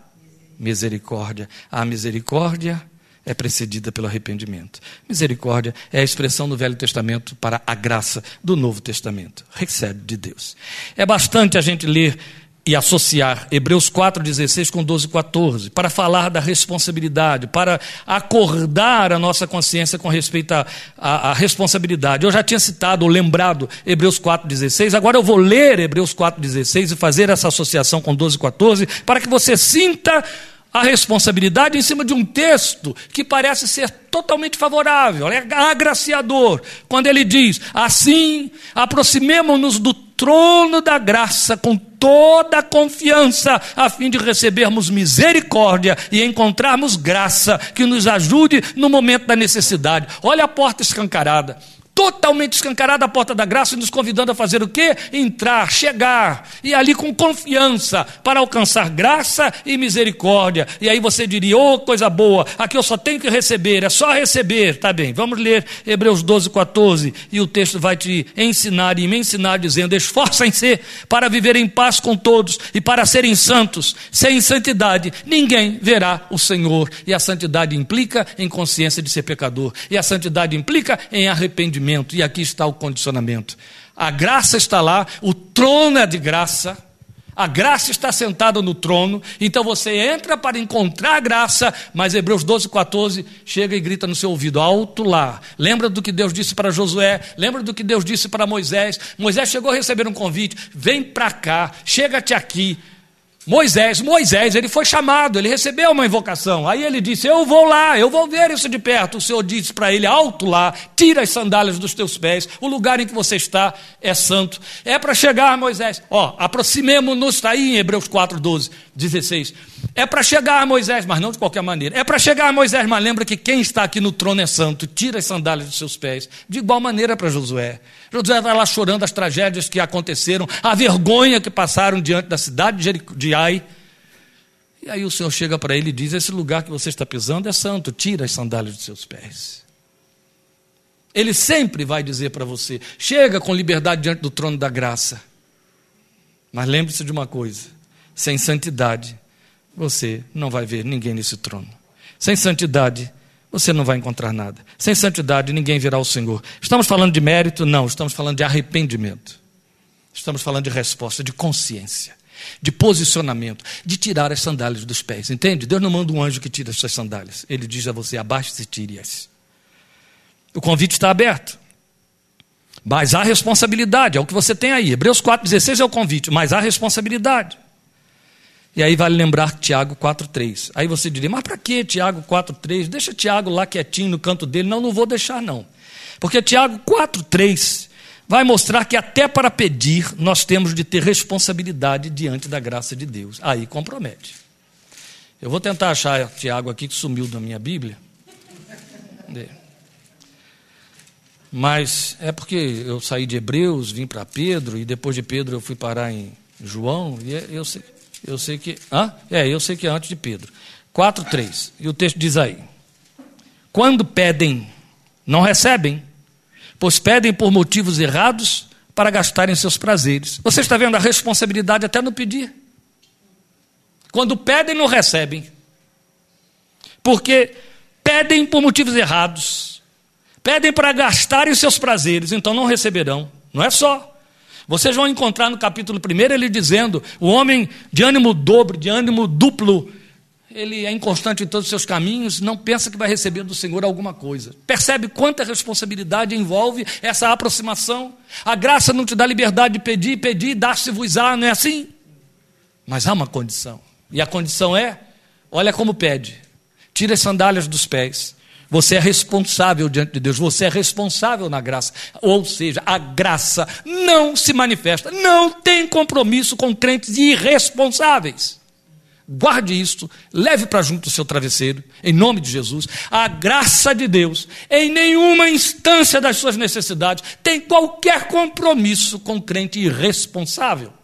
misericórdia. A misericórdia é precedida pelo arrependimento. Misericórdia é a expressão do Velho Testamento para a graça do Novo Testamento. Recebe de Deus. É bastante a gente ler e associar Hebreus 4,16 com 12,14, para falar da responsabilidade, para acordar a nossa consciência com respeito à responsabilidade. Eu já tinha citado ou lembrado Hebreus 4,16, agora eu vou ler Hebreus 4,16 e fazer essa associação com 12,14, para que você sinta a responsabilidade em cima de um texto que parece ser totalmente favorável, é agraciador, quando ele diz: Assim, aproximemo-nos do trono da graça com toda a confiança, a fim de recebermos misericórdia e encontrarmos graça que nos ajude no momento da necessidade. Olha a porta escancarada totalmente escancarada a porta da graça, nos convidando a fazer o quê? Entrar, chegar, e ali com confiança, para alcançar graça e misericórdia. E aí você diria, oh, coisa boa, aqui eu só tenho que receber, é só receber. Tá bem, vamos ler Hebreus 12, 14, e o texto vai te ensinar e me ensinar dizendo: esforcem-se para viver em paz com todos e para serem santos. Sem santidade, ninguém verá o Senhor. E a santidade implica em consciência de ser pecador, e a santidade implica em arrependimento e aqui está o condicionamento. A graça está lá, o trono é de graça, a graça está sentada no trono, então você entra para encontrar graça, mas Hebreus 12, 14 chega e grita no seu ouvido, alto lá. Lembra do que Deus disse para Josué, lembra do que Deus disse para Moisés. Moisés chegou a receber um convite: vem para cá, chega-te aqui. Moisés, Moisés, ele foi chamado, ele recebeu uma invocação. Aí ele disse: Eu vou lá, eu vou ver isso de perto. O Senhor disse para ele: Alto lá, tira as sandálias dos teus pés, o lugar em que você está é santo. É para chegar, Moisés. Ó, aproximemos-nos, está aí em Hebreus 4, 12, 16. É para chegar, Moisés, mas não de qualquer maneira. É para chegar, Moisés, mas lembra que quem está aqui no trono é santo. Tira as sandálias dos seus pés. De igual maneira para Josué. Josué vai lá chorando as tragédias que aconteceram, a vergonha que passaram diante da cidade de Ai. E aí o Senhor chega para ele e diz: Esse lugar que você está pisando é santo, tira as sandálias dos seus pés. Ele sempre vai dizer para você: chega com liberdade diante do trono da graça. Mas lembre-se de uma coisa: sem santidade, você não vai ver ninguém nesse trono. Sem santidade, você não vai encontrar nada. Sem santidade, ninguém virá ao Senhor. Estamos falando de mérito? Não, estamos falando de arrependimento. Estamos falando de resposta, de consciência, de posicionamento, de tirar as sandálias dos pés. Entende? Deus não manda um anjo que tire as suas sandálias. Ele diz a você: abaixe-se e tire-as. O convite está aberto. Mas há responsabilidade, é o que você tem aí. Hebreus 4,16 é o convite, mas há responsabilidade. E aí vale lembrar Tiago 4,3. Aí você diria, mas para que Tiago 4,3? Deixa Tiago lá quietinho no canto dele. Não, não vou deixar não. Porque Tiago 4,3 vai mostrar que até para pedir nós temos de ter responsabilidade diante da graça de Deus. Aí compromete. Eu vou tentar achar Tiago aqui que sumiu da minha Bíblia. Mas é porque eu saí de Hebreus, vim para Pedro, e depois de Pedro eu fui parar em João, e é, eu sei, eu sei que. Hã? É, eu sei que é antes de Pedro. 4, 3. E o texto diz aí: Quando pedem, não recebem, pois pedem por motivos errados para gastarem seus prazeres. Você está vendo a responsabilidade até no pedir. Quando pedem, não recebem. Porque pedem por motivos errados. Pedem para gastarem seus prazeres, então não receberão. Não é só. Vocês vão encontrar no capítulo 1 ele dizendo: o homem de ânimo dobro, de ânimo duplo, ele é inconstante em todos os seus caminhos, não pensa que vai receber do Senhor alguma coisa. Percebe quanta responsabilidade envolve essa aproximação? A graça não te dá liberdade de pedir, pedir, dar-se-vos-á, não é assim? Mas há uma condição. E a condição é: olha como pede, tira as sandálias dos pés, você é responsável diante de Deus, você é responsável na graça. Ou seja, a graça não se manifesta, não tem compromisso com crentes irresponsáveis. Guarde isto, leve para junto o seu travesseiro, em nome de Jesus. A graça de Deus, em nenhuma instância das suas necessidades, tem qualquer compromisso com crente irresponsável.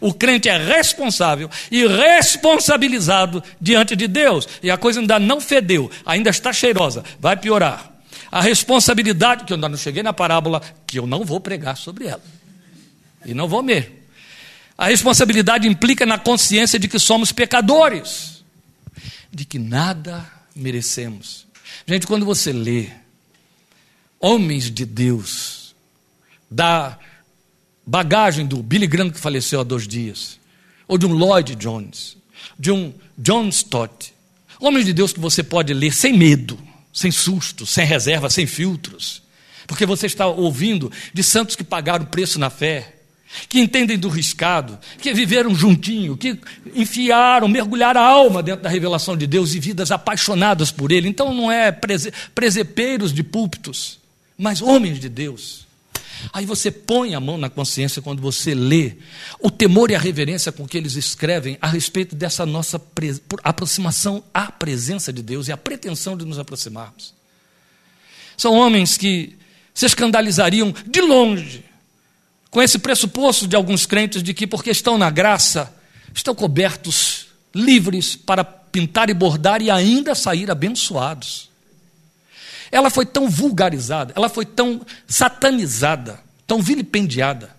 O crente é responsável e responsabilizado diante de Deus. E a coisa ainda não fedeu, ainda está cheirosa, vai piorar. A responsabilidade, que eu ainda não cheguei na parábola, que eu não vou pregar sobre ela. E não vou mesmo. A responsabilidade implica na consciência de que somos pecadores, de que nada merecemos. Gente, quando você lê homens de Deus, da bagagem do Billy Graham, que faleceu há dois dias, ou de um Lloyd Jones, de um John Stott. Homens de Deus que você pode ler sem medo, sem susto, sem reserva, sem filtros, porque você está ouvindo de santos que pagaram preço na fé, que entendem do riscado, que viveram juntinho, que enfiaram, mergulharam a alma dentro da revelação de Deus e vidas apaixonadas por Ele. Então não é presepeiros de púlpitos, mas homens de Deus Aí você põe a mão na consciência quando você lê o temor e a reverência com que eles escrevem a respeito dessa nossa aproximação à presença de Deus e a pretensão de nos aproximarmos. São homens que se escandalizariam de longe com esse pressuposto de alguns crentes de que, porque estão na graça, estão cobertos, livres para pintar e bordar e ainda sair abençoados. Ela foi tão vulgarizada, ela foi tão satanizada, tão vilipendiada,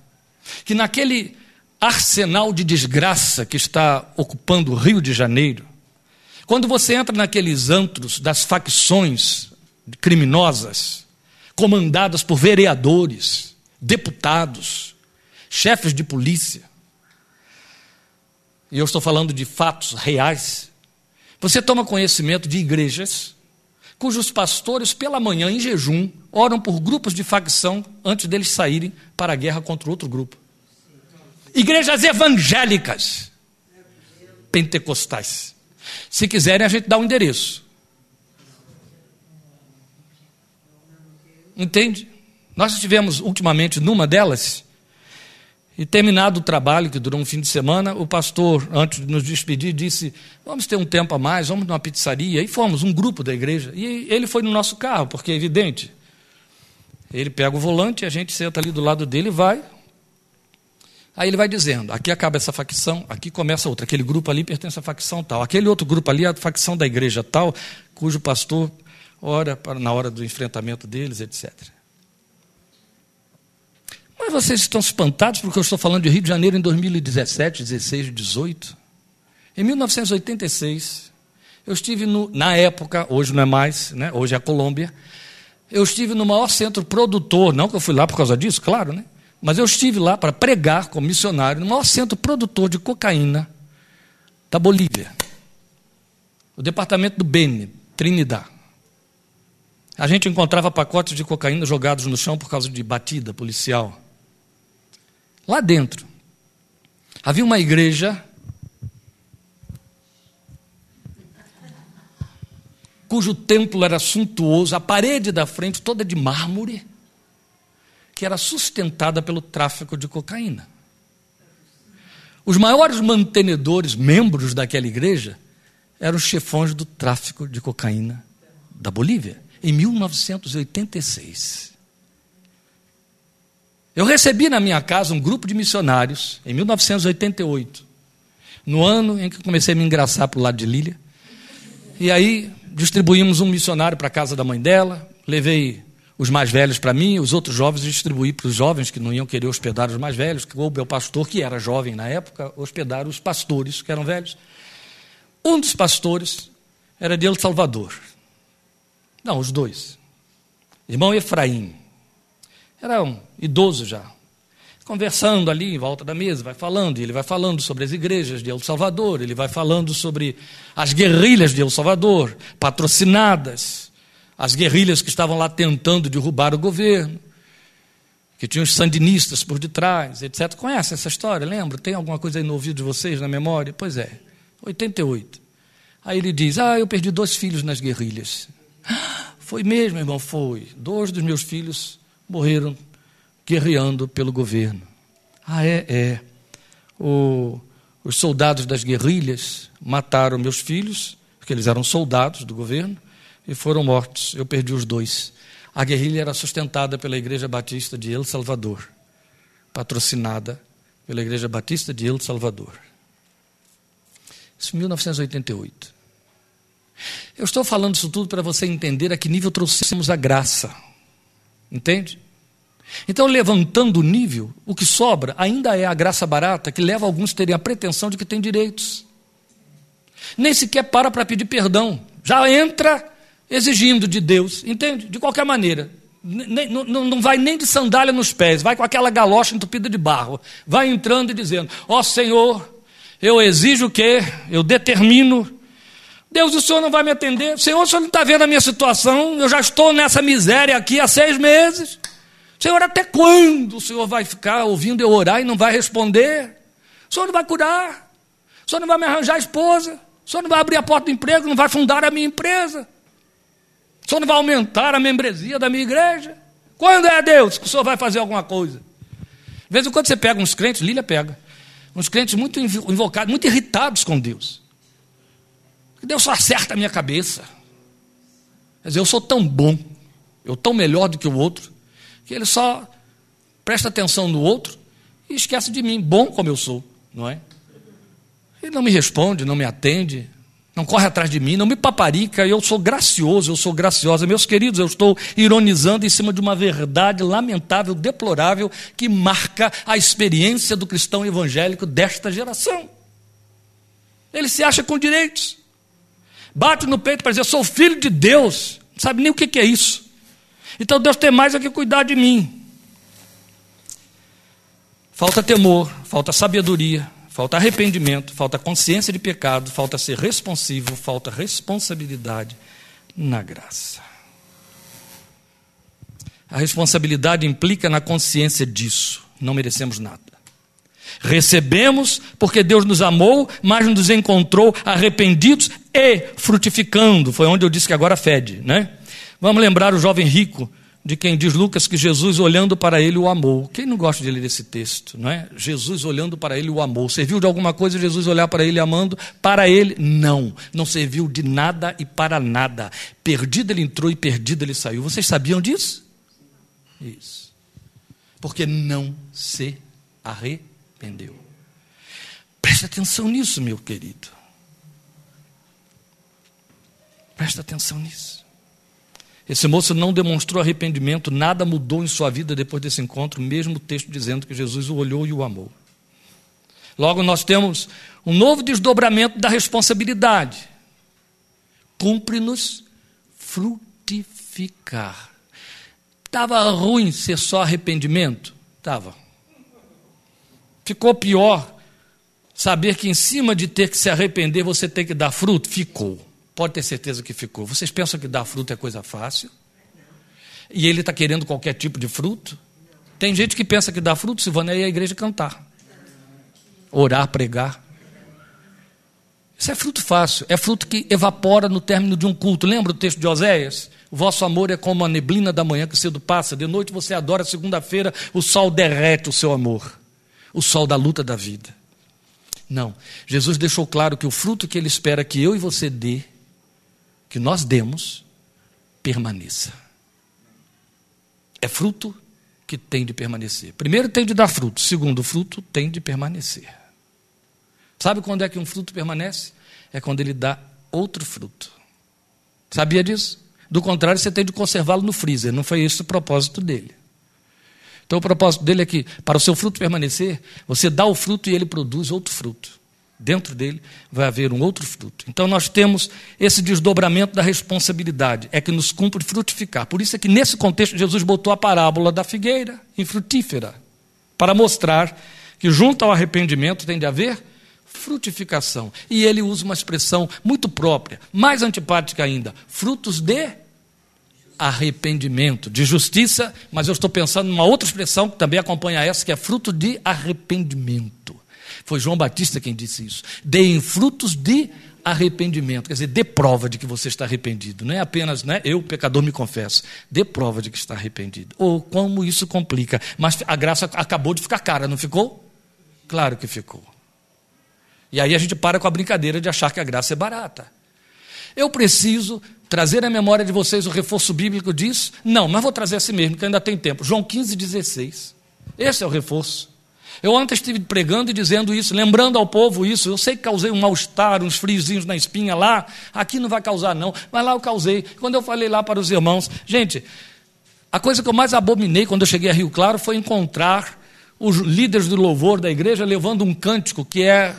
que naquele arsenal de desgraça que está ocupando o Rio de Janeiro, quando você entra naqueles antros das facções criminosas, comandadas por vereadores, deputados, chefes de polícia, e eu estou falando de fatos reais, você toma conhecimento de igrejas cujos pastores, pela manhã, em jejum, oram por grupos de facção antes deles saírem para a guerra contra outro grupo. Igrejas evangélicas, pentecostais. Se quiserem, a gente dá o um endereço. Entende? Nós estivemos ultimamente numa delas e terminado o trabalho, que durou um fim de semana, o pastor, antes de nos despedir, disse: Vamos ter um tempo a mais, vamos numa pizzaria. E fomos, um grupo da igreja. E ele foi no nosso carro, porque é evidente. Ele pega o volante, a gente senta ali do lado dele e vai. Aí ele vai dizendo: aqui acaba essa facção, aqui começa outra. Aquele grupo ali pertence à facção tal. Aquele outro grupo ali é a facção da igreja tal, cujo pastor ora na hora do enfrentamento deles, etc. Mas vocês estão espantados porque eu estou falando de Rio de Janeiro em 2017, 16, 18? Em 1986, eu estive no, na época, hoje não é mais, né? hoje é a Colômbia, eu estive no maior centro produtor, não que eu fui lá por causa disso, claro, né? Mas eu estive lá para pregar como missionário no maior centro produtor de cocaína da Bolívia. O departamento do Beni, Trinidad. A gente encontrava pacotes de cocaína jogados no chão por causa de batida policial. Lá dentro, havia uma igreja cujo templo era suntuoso, a parede da frente toda de mármore que era sustentada pelo tráfico de cocaína. Os maiores mantenedores, membros daquela igreja, eram os chefões do tráfico de cocaína da Bolívia, em 1986. Eu recebi na minha casa um grupo de missionários, em 1988, no ano em que comecei a me engraçar para o lado de Lília. E aí distribuímos um missionário para a casa da mãe dela, levei os mais velhos para mim, os outros jovens distribuí para os jovens que não iam querer hospedar os mais velhos, que coube ao pastor, que era jovem na época, hospedar os pastores, que eram velhos. Um dos pastores era de El Salvador. Não, os dois. Irmão Efraim. Era um idoso já. Conversando ali em volta da mesa, vai falando, ele vai falando sobre as igrejas de El Salvador, ele vai falando sobre as guerrilhas de El Salvador, patrocinadas as guerrilhas que estavam lá tentando derrubar o governo, que tinham os sandinistas por detrás, etc. Conhece essa história? Lembra? Tem alguma coisa aí no ouvido de vocês, na memória? Pois é, 88. Aí ele diz: Ah, eu perdi dois filhos nas guerrilhas. Foi mesmo, irmão, foi. Dois dos meus filhos morreram guerreando pelo governo. Ah, é? É. O, os soldados das guerrilhas mataram meus filhos, porque eles eram soldados do governo, e foram mortos. Eu perdi os dois. A guerrilha era sustentada pela Igreja Batista de El Salvador, patrocinada pela Igreja Batista de El Salvador. Isso em 1988. Eu estou falando isso tudo para você entender a que nível trouxemos a graça. Entende? Então, levantando o nível, o que sobra ainda é a graça barata que leva alguns a terem a pretensão de que têm direitos. Nem sequer para para pedir perdão. Já entra exigindo de Deus, entende? De qualquer maneira. Nem, não, não vai nem de sandália nos pés, vai com aquela galocha entupida de barro. Vai entrando e dizendo: Ó oh, Senhor, eu exijo o quê? Eu determino. Deus, o Senhor não vai me atender. Senhor, o Senhor não está vendo a minha situação. Eu já estou nessa miséria aqui há seis meses. Senhor, até quando o Senhor vai ficar ouvindo eu orar e não vai responder? O Senhor não vai curar. O Senhor não vai me arranjar esposa. O Senhor não vai abrir a porta do emprego, não vai fundar a minha empresa. O senhor não vai aumentar a membresia da minha igreja? Quando é Deus que o senhor vai fazer alguma coisa? De vez em quando você pega uns crentes, Lília pega, uns crentes muito invocados, muito irritados com Deus. Deus só acerta a minha cabeça. Quer dizer, eu sou tão bom, eu tão melhor do que o outro, que ele só presta atenção no outro e esquece de mim, bom como eu sou, não é? Ele não me responde, não me atende, não corre atrás de mim, não me paparica, eu sou gracioso, eu sou graciosa. Meus queridos, eu estou ironizando em cima de uma verdade lamentável, deplorável, que marca a experiência do cristão evangélico desta geração. Ele se acha com direitos. Bate no peito para dizer, sou filho de Deus. Não sabe nem o que é isso. Então Deus tem mais a que cuidar de mim. Falta temor, falta sabedoria, falta arrependimento, falta consciência de pecado, falta ser responsivo, falta responsabilidade na graça. A responsabilidade implica na consciência disso. Não merecemos nada. Recebemos porque Deus nos amou, mas nos encontrou arrependidos e frutificando. Foi onde eu disse que agora fede, né? Vamos lembrar o jovem rico de quem diz Lucas que Jesus olhando para ele o amou. Quem não gosta de ler esse texto, não é? Jesus olhando para ele o amou. Serviu de alguma coisa Jesus olhar para ele amando? Para ele, não. Não serviu de nada e para nada. Perdido ele entrou e perdido ele saiu. Vocês sabiam disso? Isso. Porque não se arrependeu. Preste atenção nisso, meu querido. Preste atenção nisso. Esse moço não demonstrou arrependimento, nada mudou em sua vida depois desse encontro, mesmo o texto dizendo que Jesus o olhou e o amou. Logo, nós temos um novo desdobramento da responsabilidade. Cumpre-nos frutificar. Estava ruim ser só arrependimento? Estava. Ficou pior saber que em cima de ter que se arrepender você tem que dar fruto? Ficou. Pode ter certeza que ficou. Vocês pensam que dar fruto é coisa fácil? E ele está querendo qualquer tipo de fruto? Tem gente que pensa que dar fruto, Silvana, é à igreja cantar, orar, pregar. Isso é fruto fácil, é fruto que evapora no término de um culto. Lembra o texto de Oséias? O vosso amor é como a neblina da manhã que cedo passa, de noite você adora, segunda-feira o sol derrete o seu amor, o sol da luta da vida. Não, Jesus deixou claro que o fruto que ele espera que eu e você dê, que nós demos, permaneça. É fruto que tem de permanecer. Primeiro, tem de dar fruto. Segundo, fruto tem de permanecer. Sabe quando é que um fruto permanece? É quando ele dá outro fruto. Sabia disso? Do contrário, você tem de conservá-lo no freezer. Não foi esse o propósito dele. Então, o propósito dele é que, para o seu fruto permanecer, você dá o fruto e ele produz outro fruto dentro dele vai haver um outro fruto. Então nós temos esse desdobramento da responsabilidade, é que nos cumpre frutificar. Por isso é que nesse contexto Jesus botou a parábola da figueira infrutífera, para mostrar que junto ao arrependimento tem de haver frutificação. E ele usa uma expressão muito própria, mais antipática ainda, frutos de arrependimento, de justiça, mas eu estou pensando numa outra expressão que também acompanha essa, que é fruto de arrependimento. Foi João Batista quem disse isso. Deem frutos de arrependimento, quer dizer, dê prova de que você está arrependido. Não é apenas, né, eu, pecador, me confesso. Dê prova de que está arrependido. Ou oh, como isso complica. Mas a graça acabou de ficar cara, não ficou? Claro que ficou. E aí a gente para com a brincadeira de achar que a graça é barata. Eu preciso trazer à memória de vocês o reforço bíblico disso? Não, mas vou trazer assim mesmo, que ainda tem tempo. João 15, 16. Esse é o reforço. Eu ontem estive pregando e dizendo isso, lembrando ao povo isso. Eu sei que causei um mal-estar, uns friozinhos na espinha lá. Aqui não vai causar, não. Mas lá eu causei. Quando eu falei lá para os irmãos, gente, a coisa que eu mais abominei quando eu cheguei a Rio Claro foi encontrar os líderes do louvor da igreja levando um cântico que é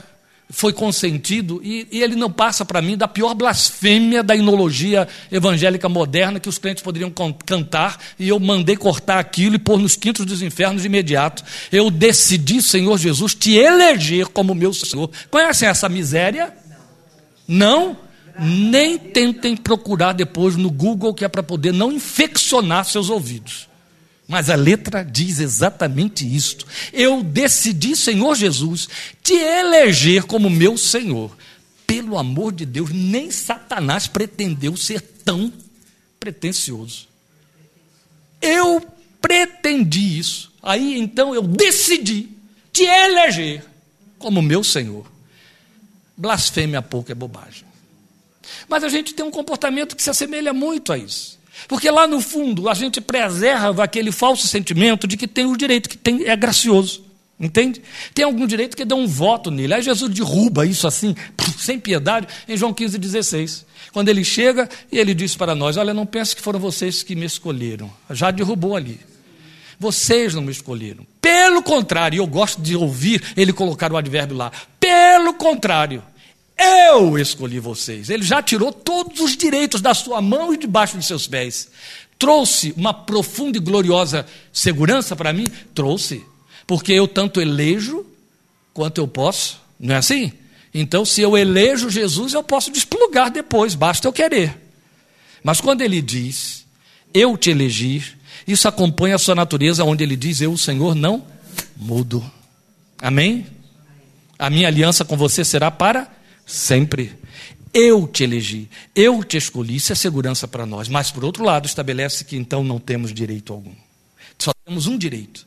foi consentido, e, e ele não passa para mim da pior blasfêmia da inologia evangélica moderna que os crentes poderiam cantar, e eu mandei cortar aquilo e pôr nos quintos dos infernos de imediato. Eu decidi, Senhor Jesus, te eleger como meu Senhor. Conhecem essa miséria? Não? Nem tentem procurar depois no Google, que é para poder não infeccionar seus ouvidos. Mas a letra diz exatamente isto. Eu decidi, Senhor Jesus, te eleger como meu Senhor. Pelo amor de Deus, nem Satanás pretendeu ser tão pretensioso. Eu pretendi isso. Aí então eu decidi te eleger como meu Senhor. Blasfêmia pouco é bobagem. Mas a gente tem um comportamento que se assemelha muito a isso. Porque lá no fundo a gente preserva aquele falso sentimento de que tem o direito, que tem, é gracioso. Entende? Tem algum direito que dá um voto nele. Aí Jesus derruba isso assim, sem piedade, em João 15, 16. Quando ele chega e ele diz para nós: Olha, não pense que foram vocês que me escolheram. Já derrubou ali. Vocês não me escolheram. Pelo contrário, eu gosto de ouvir ele colocar o advérbio lá. Pelo contrário, eu escolhi vocês. Ele já tirou todos os direitos da sua mão e debaixo de seus pés. Trouxe uma profunda e gloriosa segurança para mim? Trouxe. Porque eu tanto elejo quanto eu posso. Não é assim? Então, se eu elejo Jesus, eu posso desplugar depois, basta eu querer. Mas quando ele diz, eu te elegi, isso acompanha a sua natureza, onde ele diz, eu, o Senhor, não mudo. Amém? A minha aliança com você será para Sempre. Eu te elegi, eu te escolhi, isso é segurança para nós. Mas, por outro lado, estabelece que então não temos direito algum. Só temos um direito: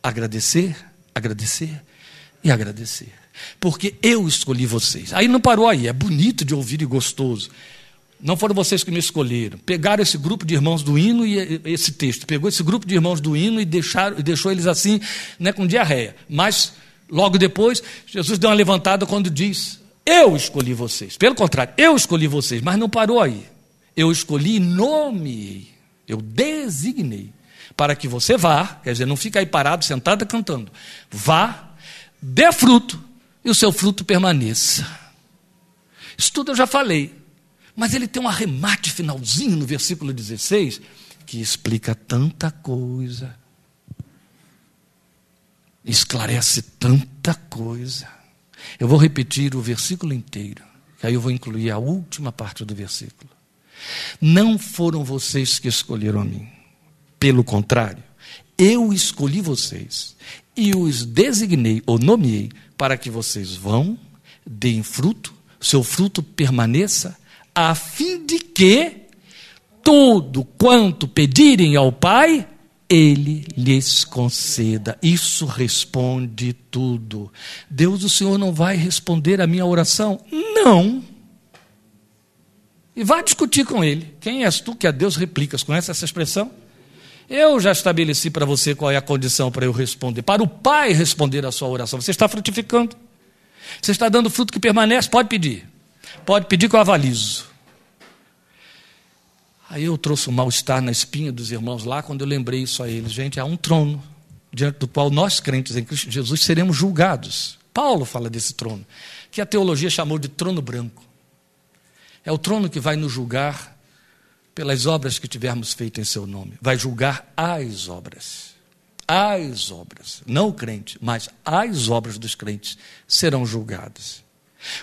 agradecer, agradecer e agradecer. Porque eu escolhi vocês. Aí não parou aí, é bonito de ouvir e gostoso. Não foram vocês que me escolheram. Pegaram esse grupo de irmãos do hino e esse texto. Pegou esse grupo de irmãos do hino e, deixaram, e deixou eles assim, né, com diarreia. Mas, logo depois, Jesus deu uma levantada quando diz: eu escolhi vocês. Pelo contrário, eu escolhi vocês, mas não parou aí. Eu escolhi e nomeei. Eu designei. Para que você vá, quer dizer, não fique aí parado, sentado cantando. Vá, dê fruto, e o seu fruto permaneça. Isso tudo eu já falei. Mas ele tem um arremate finalzinho no versículo 16 que explica tanta coisa, esclarece tanta coisa. Eu vou repetir o versículo inteiro, que aí eu vou incluir a última parte do versículo. Não foram vocês que escolheram a mim, pelo contrário, eu escolhi vocês e os designei ou nomeei para que vocês vão, deem fruto, seu fruto permaneça, a fim de que tudo quanto pedirem ao Pai, ele lhes conceda. Isso responde tudo. Deus, o Senhor não vai responder a minha oração? Não. E vá discutir com ele. Quem és tu que a Deus replicas? Conhece essa expressão? Eu já estabeleci para você qual é a condição para eu responder. Para o Pai responder a sua oração. Você está frutificando. Você está dando fruto que permanece? Pode pedir. Pode pedir que eu avalizo. Aí eu trouxe um mal-estar na espinha dos irmãos lá quando eu lembrei isso a eles. Gente, há um trono diante do qual nós, crentes em Cristo Jesus, seremos julgados. Paulo fala desse trono, que a teologia chamou de trono branco. É o trono que vai nos julgar pelas obras que tivermos feito em seu nome. Vai julgar as obras. As obras. Não o crente, mas as obras dos crentes serão julgadas.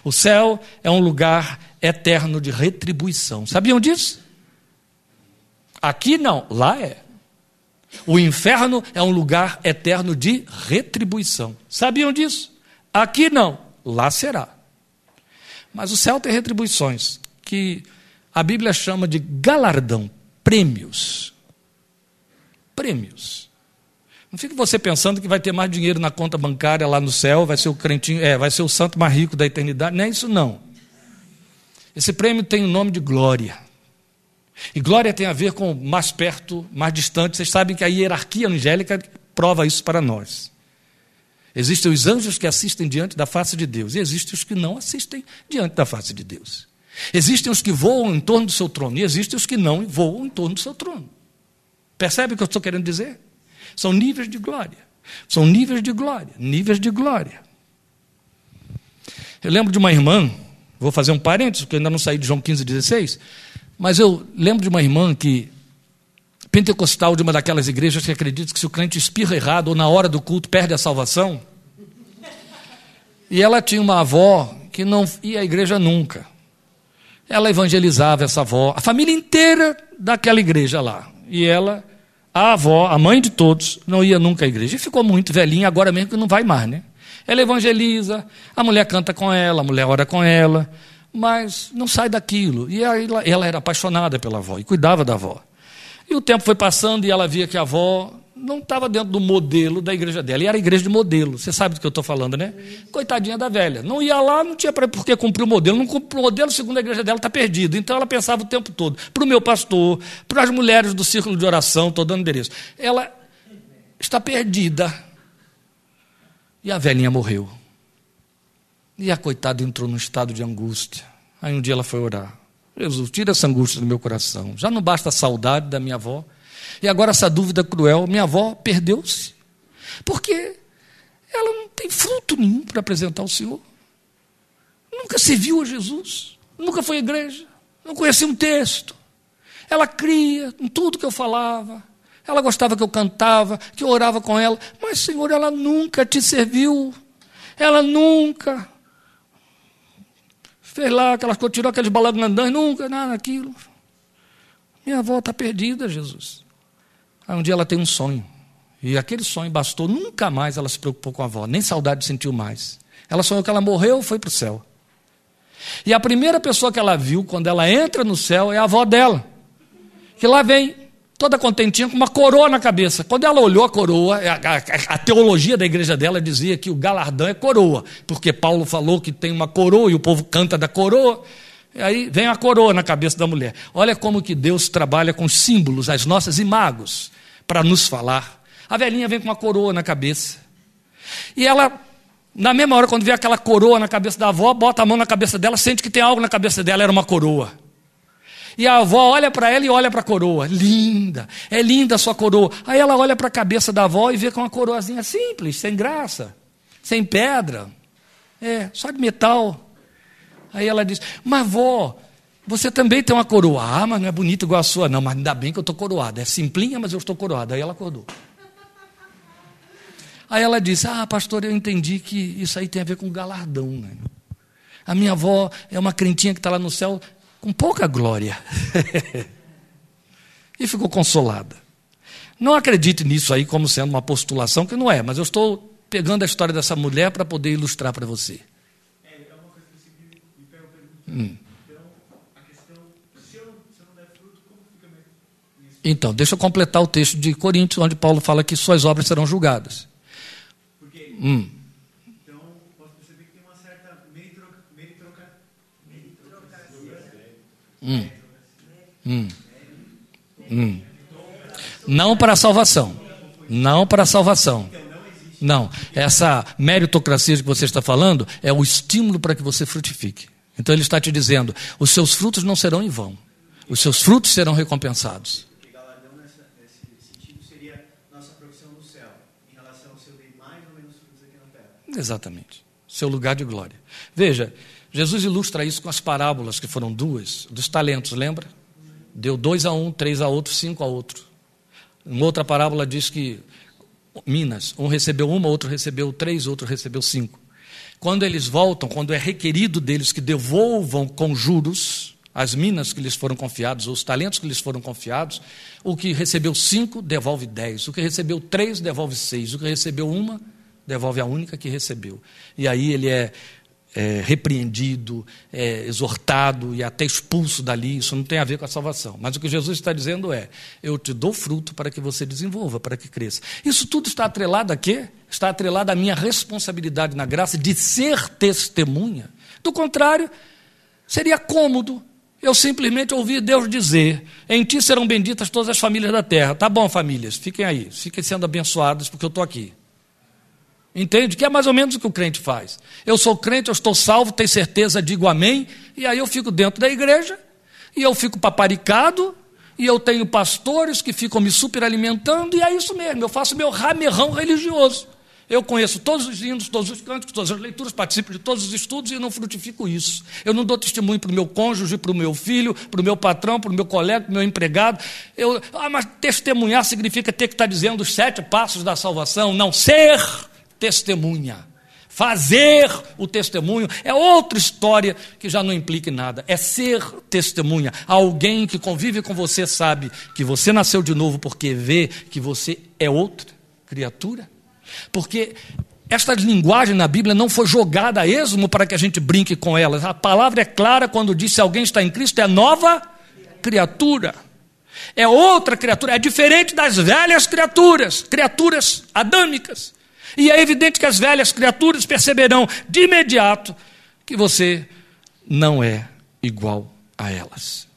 O céu é um lugar eterno de retribuição. Sabiam disso? Aqui não, lá é. O inferno é um lugar eterno de retribuição. Sabiam disso? Aqui não, lá será. Mas o céu tem retribuições que a Bíblia chama de galardão, prêmios. Prêmios. Não fique você pensando que vai ter mais dinheiro na conta bancária lá no céu, vai ser o crentinho, é, vai ser o santo mais rico da eternidade. Não é isso não. Esse prêmio tem o nome de glória. E glória tem a ver com mais perto, mais distante. Vocês sabem que a hierarquia angélica prova isso para nós. Existem os anjos que assistem diante da face de Deus, e existem os que não assistem diante da face de Deus. Existem os que voam em torno do seu trono e existem os que não voam em torno do seu trono. Percebe o que eu estou querendo dizer? São níveis de glória. São níveis de glória, níveis de glória. Eu lembro de uma irmã, vou fazer um parênteses, porque ainda não saí de João 15, 16, mas eu lembro de uma irmã que, pentecostal de uma daquelas igrejas que acredita que se o crente espirra errado ou na hora do culto perde a salvação. E ela tinha uma avó que não ia à igreja nunca ela evangelizava essa avó, a família inteira daquela igreja lá. E ela, a avó, a mãe de todos, não ia nunca à igreja. E ficou muito velhinha, agora mesmo que não vai mais, né? Ela evangeliza, a mulher canta com ela, a mulher ora com ela, mas não sai daquilo. E ela, ela era apaixonada pela avó e cuidava da avó. E o tempo foi passando e ela via que a avó não estava dentro do modelo da igreja dela. E era igreja de modelo. Você sabe do que eu estou falando, né? Coitadinha da velha. Não ia lá, não tinha por que cumprir o modelo. Não cumpriu o modelo, segundo a igreja dela, está perdido. Então ela pensava o tempo todo. Para o meu pastor, para as mulheres do círculo de oração, estou dando endereço. Ela está perdida. E a velhinha morreu. E a coitada entrou num estado de angústia. Aí um dia ela foi orar. Jesus, tira essa angústia do meu coração. Já não basta a saudade da minha avó e agora essa dúvida cruel, minha avó perdeu-se. Porque ela não tem fruto nenhum para apresentar ao Senhor. Nunca serviu a Jesus, nunca foi à igreja, não conhecia um texto. Ela cria em tudo que eu falava. Ela gostava que eu cantava, que eu orava com ela, mas, Senhor, ela nunca te serviu. Ela nunca fez lá aquelas coisas, tirou aqueles balangandãs, nunca, nada daquilo. Minha avó está perdida, Jesus. Aí um dia ela tem um sonho. E aquele sonho bastou, nunca mais ela se preocupou com a avó, nem saudade sentiu mais. Ela sonhou que ela morreu e foi para o céu. E a primeira pessoa que ela viu quando ela entra no céu é a avó dela. Que lá vem, toda contentinha, com uma coroa na cabeça. Quando ela olhou a coroa, a, a, a, teologia da igreja dela dizia que o galardão é coroa, porque Paulo falou que tem uma coroa e o povo canta da coroa. E aí vem a coroa na cabeça da mulher. Olha como que Deus trabalha com símbolos, as nossas imagos para nos falar. A velhinha vem com uma coroa na cabeça. E ela, na mesma hora, quando vê aquela coroa na cabeça da avó, bota a mão na cabeça dela, sente que tem algo na cabeça dela, era uma coroa. E a avó olha para ela e olha para a coroa. Linda, é linda a sua coroa. Aí ela olha para a cabeça da avó e vê com uma coroazinha simples, sem graça, sem pedra. É, só de metal. Aí ela disse: Mas vó, você também tem uma coroa. Ah, mas não é bonita igual a sua, não. Mas ainda bem que eu estou coroada. É simplinha, mas eu estou coroada. Aí ela acordou. Aí ela disse: Ah, pastor, eu entendi que isso aí tem a ver com galardão. Né? A minha avó é uma crentinha que está lá no céu com pouca glória. e ficou consolada. Não acredite nisso aí como sendo uma postulação, que não é, mas eu estou pegando a história dessa mulher para poder ilustrar para você. É, uma coisa que me pega hum. Então, a questão, se eu, se eu não der fruto, como fica mesmo? Então, deixa eu completar o texto de Coríntios, onde Paulo fala que suas obras serão julgadas. Porque, hum. então, posso perceber que tem uma certa meritocracia. Hum. Hum. Hum. Não para a salvação. Não para a salvação. Não. Essa meritocracia que você está falando é o estímulo para que você frutifique. Então ele está te dizendo: os seus frutos não serão em vão. Os seus frutos serão recompensados. Exatamente. Seu lugar de glória. Veja, Jesus ilustra isso com as parábolas, que foram duas, dos talentos, lembra? Deu dois a um, três a outro, cinco a outro. Uma outra parábola diz que Minas, um recebeu uma, outro recebeu três, outro recebeu cinco. Quando eles voltam, quando é requerido deles que devolvam com juros as minas que lhes foram confiados, os talentos que lhes foram confiados, o que recebeu cinco devolve dez, o que recebeu três devolve seis, o que recebeu uma devolve a única que recebeu. E aí ele é é, repreendido, é, exortado e até expulso dali, isso não tem a ver com a salvação. Mas o que Jesus está dizendo é: eu te dou fruto para que você desenvolva, para que cresça. Isso tudo está atrelado a quê? Está atrelado à minha responsabilidade na graça de ser testemunha. Do contrário, seria cômodo eu simplesmente ouvir Deus dizer: em ti serão benditas todas as famílias da terra. Tá bom, famílias, fiquem aí, fiquem sendo abençoadas, porque eu estou aqui. Entende? Que é mais ou menos o que o crente faz. Eu sou crente, eu estou salvo, tenho certeza, digo amém, e aí eu fico dentro da igreja, e eu fico paparicado, e eu tenho pastores que ficam me superalimentando, e é isso mesmo, eu faço meu ramerrão religioso. Eu conheço todos os hinos, todos os cânticos, todas as leituras, participo de todos os estudos e não frutifico isso. Eu não dou testemunho para o meu cônjuge, para o meu filho, para o meu patrão, para o meu colega, para o meu empregado. Eu, ah, mas testemunhar significa ter que estar dizendo os sete passos da salvação, não ser testemunha. Fazer o testemunho é outra história que já não implica em nada. É ser testemunha. Alguém que convive com você sabe que você nasceu de novo porque vê que você é outra criatura. Porque esta linguagem na Bíblia não foi jogada a esmo para que a gente brinque com ela. A palavra é clara quando diz: se alguém está em Cristo, é nova criatura. É outra criatura, é diferente das velhas criaturas, criaturas adâmicas. E é evidente que as velhas criaturas perceberão de imediato que você não é igual a elas.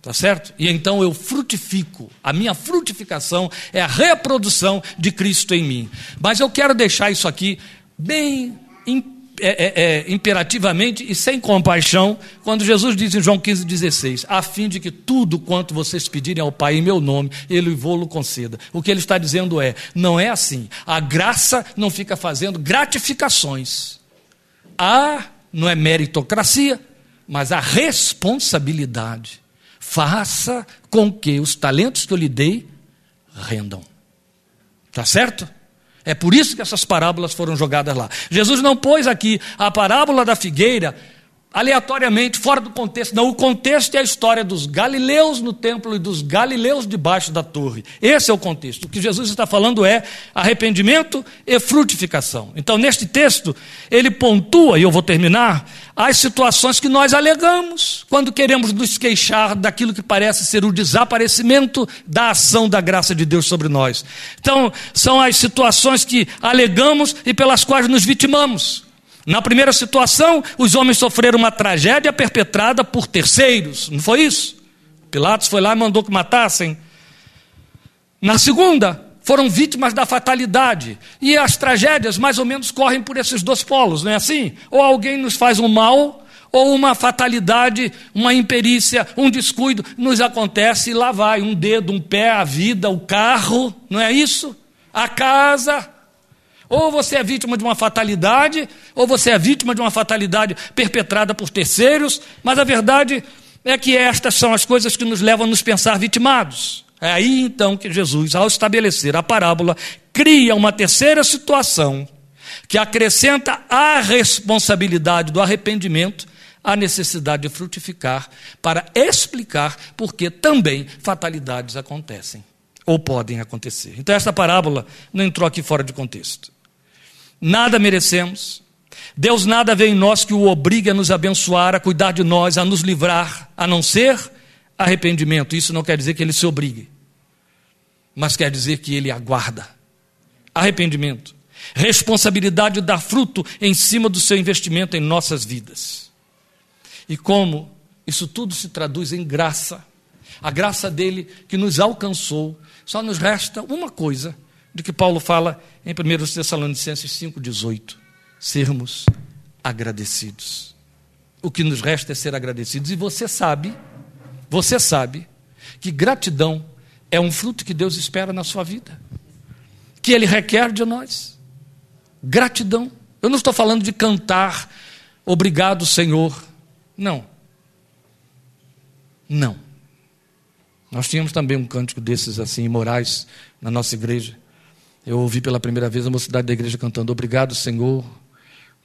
Tá certo? E então eu frutifico. A minha frutificação é a reprodução de Cristo em mim. Mas eu quero deixar isso aqui bem é, é, é, imperativamente e sem compaixão, quando Jesus diz em João 15,16: a fim de que tudo quanto vocês pedirem ao Pai em meu nome, Ele vou-lo conceda. O que ele está dizendo é: não é assim. A graça não fica fazendo gratificações. A não é meritocracia, mas a responsabilidade. Faça com que os talentos que eu lhe dei rendam. Tá certo? É por isso que essas parábolas foram jogadas lá. Jesus não pôs aqui a parábola da figueira aleatoriamente, fora do contexto. Não, o contexto é a história dos galileus no templo e dos galileus debaixo da torre. Esse é o contexto. O que Jesus está falando é arrependimento e frutificação. Então, neste texto, ele pontua, e eu vou terminar, as situações que nós alegamos quando queremos nos queixar daquilo que parece ser o desaparecimento da ação da graça de Deus sobre nós. Então, são as situações que alegamos e pelas quais nos vitimamos. Na primeira situação, os homens sofreram uma tragédia perpetrada por terceiros, não foi isso? Pilatos foi lá e mandou que matassem. Na segunda, foram vítimas da fatalidade. E as tragédias mais ou menos correm por esses dois polos, não é assim? Ou alguém nos faz um mal, ou uma fatalidade, uma imperícia, um descuido nos acontece e lá vai um dedo, um pé, a vida, o carro, não é isso? A casa, Ou você é vítima de uma fatalidade, ou você é vítima de uma fatalidade perpetrada por terceiros, mas a verdade é que estas são as coisas que nos levam a nos pensar vitimados. É aí então que Jesus, ao estabelecer a parábola, cria uma terceira situação que acrescenta à responsabilidade do arrependimento a necessidade de frutificar para explicar por que também fatalidades acontecem ou podem acontecer. Então, esta parábola não entrou aqui fora de contexto. Nada merecemos. Deus nada vê em nós que o obrigue a nos abençoar, a cuidar de nós, a nos livrar, a não ser arrependimento. Isso não quer dizer que ele se obrigue, mas quer dizer que ele aguarda. Arrependimento. Responsabilidade de dar fruto em cima do seu investimento em nossas vidas. E como isso tudo se traduz em graça, a graça dele que nos alcançou, só nos resta uma coisa de que Paulo fala em 1 Tessalonicenses 5,18: sermos agradecidos. O que nos resta é ser agradecidos. E você sabe, você sabe, que gratidão é um fruto que Deus espera na sua vida, que Ele requer de nós. Gratidão. Eu não estou falando de cantar, obrigado, Senhor. Não. Não. Nós tínhamos também um cântico desses assim, morais, na nossa igreja. Eu ouvi pela primeira vez a mocidade da igreja cantando: Obrigado, Senhor,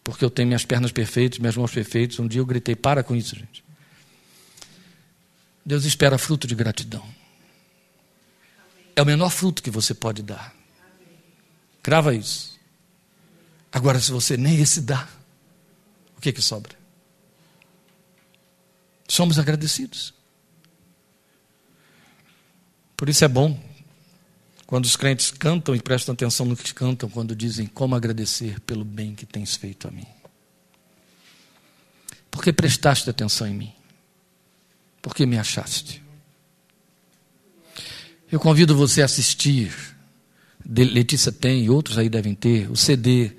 porque eu tenho minhas pernas perfeitas, minhas mãos perfeitas. Um dia eu gritei: Para com isso, gente. Deus espera fruto de gratidão. É o menor fruto que você pode dar. Crava isso. Agora, se você nem esse dá, o que que sobra? Somos agradecidos. Por isso é bom quando os crentes cantam e prestam atenção no que cantam, quando dizem como agradecer pelo bem que tens feito a mim. Porque prestaste atenção em mim? Porque me achaste? Eu convido você a assistir. Letícia tem, outros aí devem ter, o CD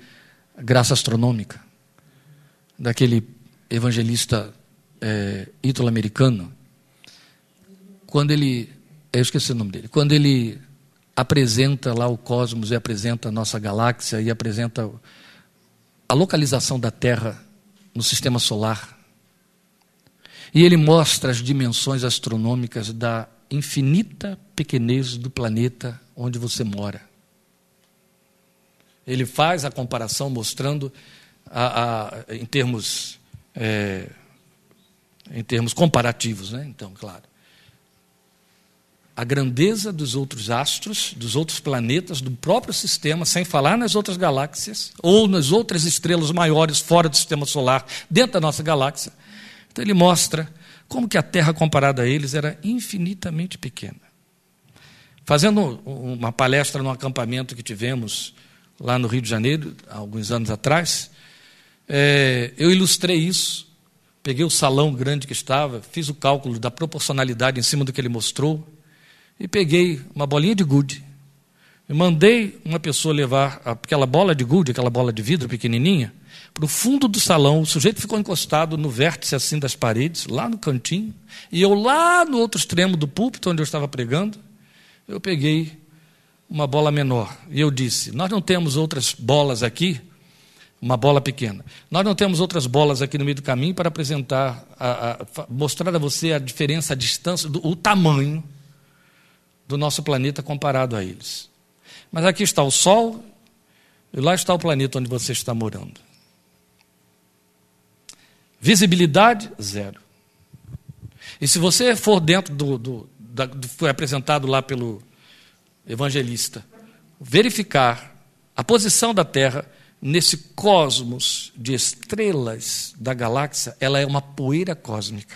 Graça Astronômica, daquele evangelista é, ítalo-americano. Quando ele. Eu esqueci o nome dele. Quando ele apresenta lá o cosmos e apresenta a nossa galáxia e apresenta a localização da Terra no sistema solar. E ele mostra as dimensões astronômicas da infinita pequenez do planeta onde você mora. Ele faz a comparação mostrando, a, a, em termos é, em termos comparativos, né? Então, claro a grandeza dos outros astros, dos outros planetas, do próprio sistema, sem falar nas outras galáxias, ou nas outras estrelas maiores fora do sistema solar, dentro da nossa galáxia. Então ele mostra como que a Terra comparada a eles era infinitamente pequena. Fazendo uma palestra num acampamento que tivemos lá no Rio de Janeiro, alguns anos atrás, é, eu ilustrei isso. Peguei o salão grande que estava, fiz o cálculo da proporcionalidade em cima do que ele mostrou, e peguei uma bolinha de gude e mandei uma pessoa levar aquela bola de gude, aquela bola de vidro pequenininha, para o fundo do salão. O sujeito ficou encostado no vértice assim das paredes, lá no cantinho, e eu lá no outro extremo do púlpito onde eu estava pregando, eu peguei uma bola menor e eu disse: Nós não temos outras bolas aqui, uma bola pequena. Nós não temos outras bolas aqui no meio do caminho para apresentar, a, a, mostrar a você a diferença, a distância, do, o tamanho do nosso planeta comparado a eles. Mas aqui está o Sol e lá está o planeta onde você está morando. Visibilidade, zero. E se você for dentro do, do, da, do foi apresentado lá pelo evangelista, verificar a posição da Terra nesse cosmos de estrelas da galáxia, ela é uma poeira cósmica.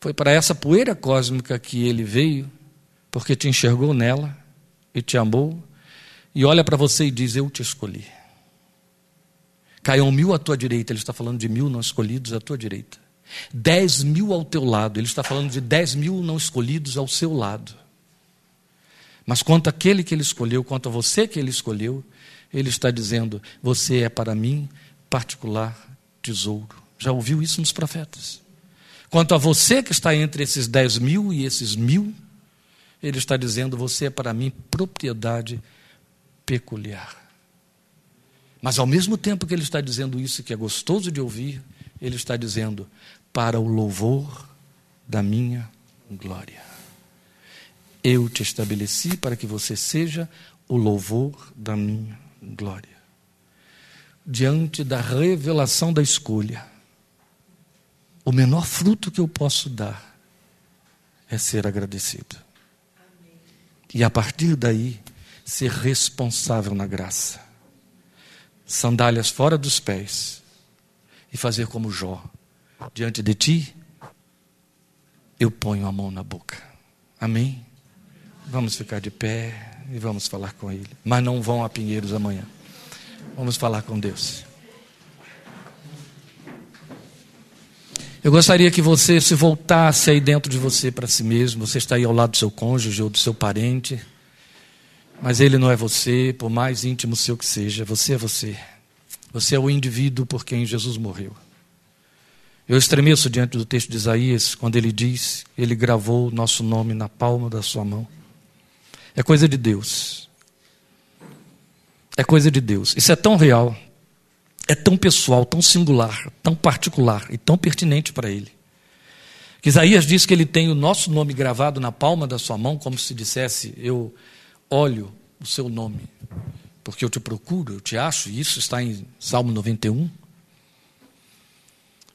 Foi para essa poeira cósmica que ele veio, porque te enxergou nela e te amou, e olha para você e diz: Eu te escolhi. Caiam mil à tua direita, ele está falando de mil não escolhidos à tua direita. Dez mil ao teu lado, ele está falando de dez mil não escolhidos ao seu lado. Mas quanto àquele que ele escolheu, quanto a você que ele escolheu, ele está dizendo: Você é para mim particular tesouro. Já ouviu isso nos profetas? Quanto a você que está entre esses dez mil e esses mil, ele está dizendo: Você é para mim propriedade peculiar. Mas ao mesmo tempo que ele está dizendo isso, que é gostoso de ouvir, ele está dizendo: para o louvor da minha glória. Eu te estabeleci para que você seja o louvor da minha glória. Diante da revelação da escolha, o menor fruto que eu posso dar é ser agradecido. E a partir daí, ser responsável na graça. Sandálias fora dos pés e fazer como Jó. Diante de ti, eu ponho a mão na boca. Amém? Vamos ficar de pé e vamos falar com Ele. Mas não vão a Pinheiros amanhã. Vamos falar com Deus. Eu gostaria que você se voltasse aí dentro de você para si mesmo. Você está aí ao lado do seu cônjuge ou do seu parente. Mas ele não é você, por mais íntimo seu que seja. Você é você. Você é o indivíduo por quem Jesus morreu. Eu estremeço diante do texto de Isaías, quando ele diz: Ele gravou o nosso nome na palma da sua mão. É coisa de Deus. É coisa de Deus. Isso é tão real, é tão pessoal, tão singular, tão particular e tão pertinente para ele. Que Isaías diz que ele tem o nosso nome gravado na palma da sua mão, como se dissesse: Eu olho o seu nome, porque eu te procuro, eu te acho, e isso está em Salmo 91.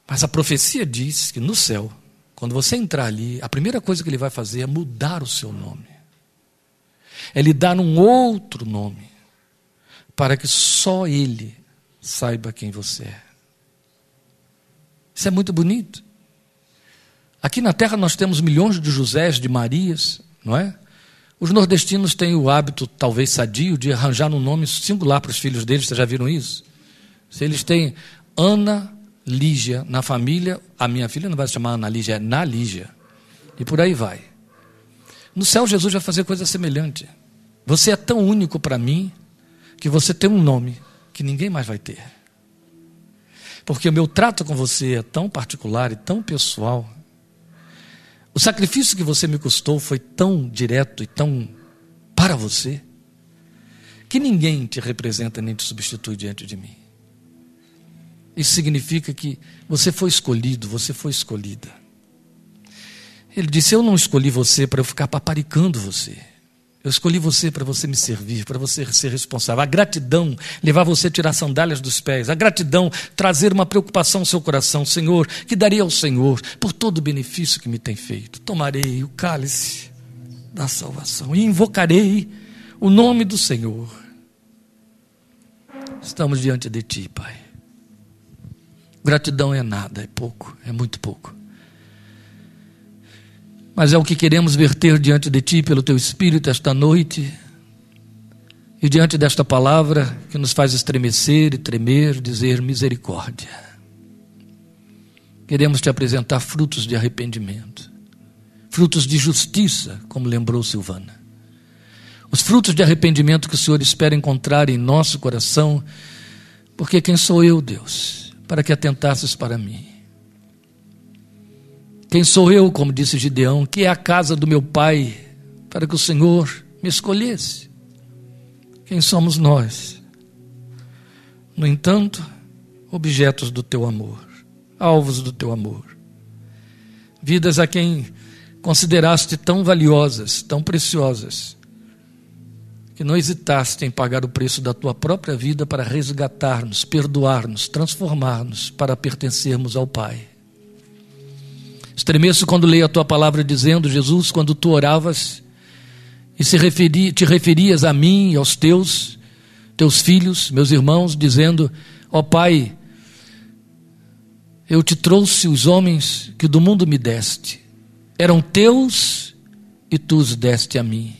Mas a profecia diz que no céu, quando você entrar ali, a primeira coisa que ele vai fazer é mudar o seu nome. É lhe dar um outro nome, para que só ele saiba quem você é. Isso é muito bonito. Aqui na terra nós temos milhões de Josés, de Marias, não é? Os nordestinos têm o hábito, talvez sadio, de arranjar um nome singular para os filhos deles, vocês já viram isso? Se eles têm Ana Lígia na família, a minha filha não vai se chamar Ana Lígia, é Na Lígia. E por aí vai. No céu, Jesus vai fazer coisa semelhante. Você é tão único para mim que você tem um nome que ninguém mais vai ter. Porque o meu trato com você é tão particular e tão pessoal. O sacrifício que você me custou foi tão direto e tão para você, que ninguém te representa nem te substitui diante de mim. Isso significa que você foi escolhido, você foi escolhida. Ele disse: Eu não escolhi você para eu ficar paparicando você. Eu escolhi você para você me servir, para você ser responsável. A gratidão levar você a tirar sandálias dos pés. A gratidão trazer uma preocupação ao seu coração. Senhor, que daria ao Senhor por todo o benefício que me tem feito. Tomarei o cálice da salvação e invocarei o nome do Senhor. Estamos diante de Ti, Pai. Gratidão é nada, é pouco, é muito pouco. Mas é o que queremos verter diante de Ti pelo Teu Espírito esta noite. E diante desta palavra que nos faz estremecer e tremer, dizer misericórdia. Queremos te apresentar frutos de arrependimento, frutos de justiça, como lembrou Silvana. Os frutos de arrependimento que o Senhor espera encontrar em nosso coração, porque quem sou eu, Deus? para que atentasses para mim. Quem sou eu, como disse Gideão, que é a casa do meu pai, para que o Senhor me escolhesse? Quem somos nós? No entanto, objetos do teu amor, alvos do teu amor, vidas a quem consideraste tão valiosas, tão preciosas, que não hesitaste em pagar o preço da tua própria vida para resgatar-nos, perdoar-nos, transformar-nos para pertencermos ao Pai. Estremeço quando leio a tua palavra dizendo, Jesus, quando tu oravas e se referi, te referias a mim e aos teus, teus filhos, meus irmãos, dizendo: Ó oh, Pai, eu te trouxe os homens que do mundo me deste, eram teus e tu os deste a mim.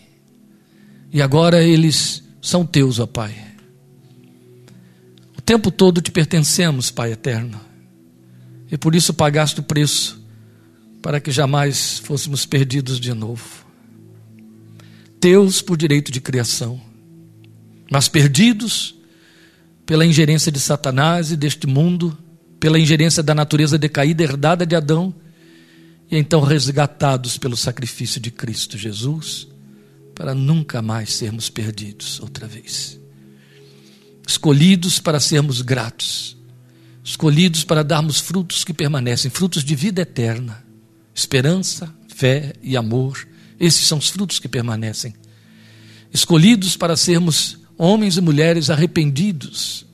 E agora eles são teus, ó Pai. O tempo todo te pertencemos, Pai eterno. E por isso pagaste o preço para que jamais fôssemos perdidos de novo. Teus por direito de criação, mas perdidos pela ingerência de Satanás e deste mundo, pela ingerência da natureza decaída herdada de Adão, e então resgatados pelo sacrifício de Cristo Jesus para nunca mais sermos perdidos outra vez. escolhidos para sermos gratos, escolhidos para darmos frutos que permanecem, frutos de vida eterna, esperança, fé e amor. Esses são os frutos que permanecem. Escolhidos para sermos homens e mulheres arrependidos,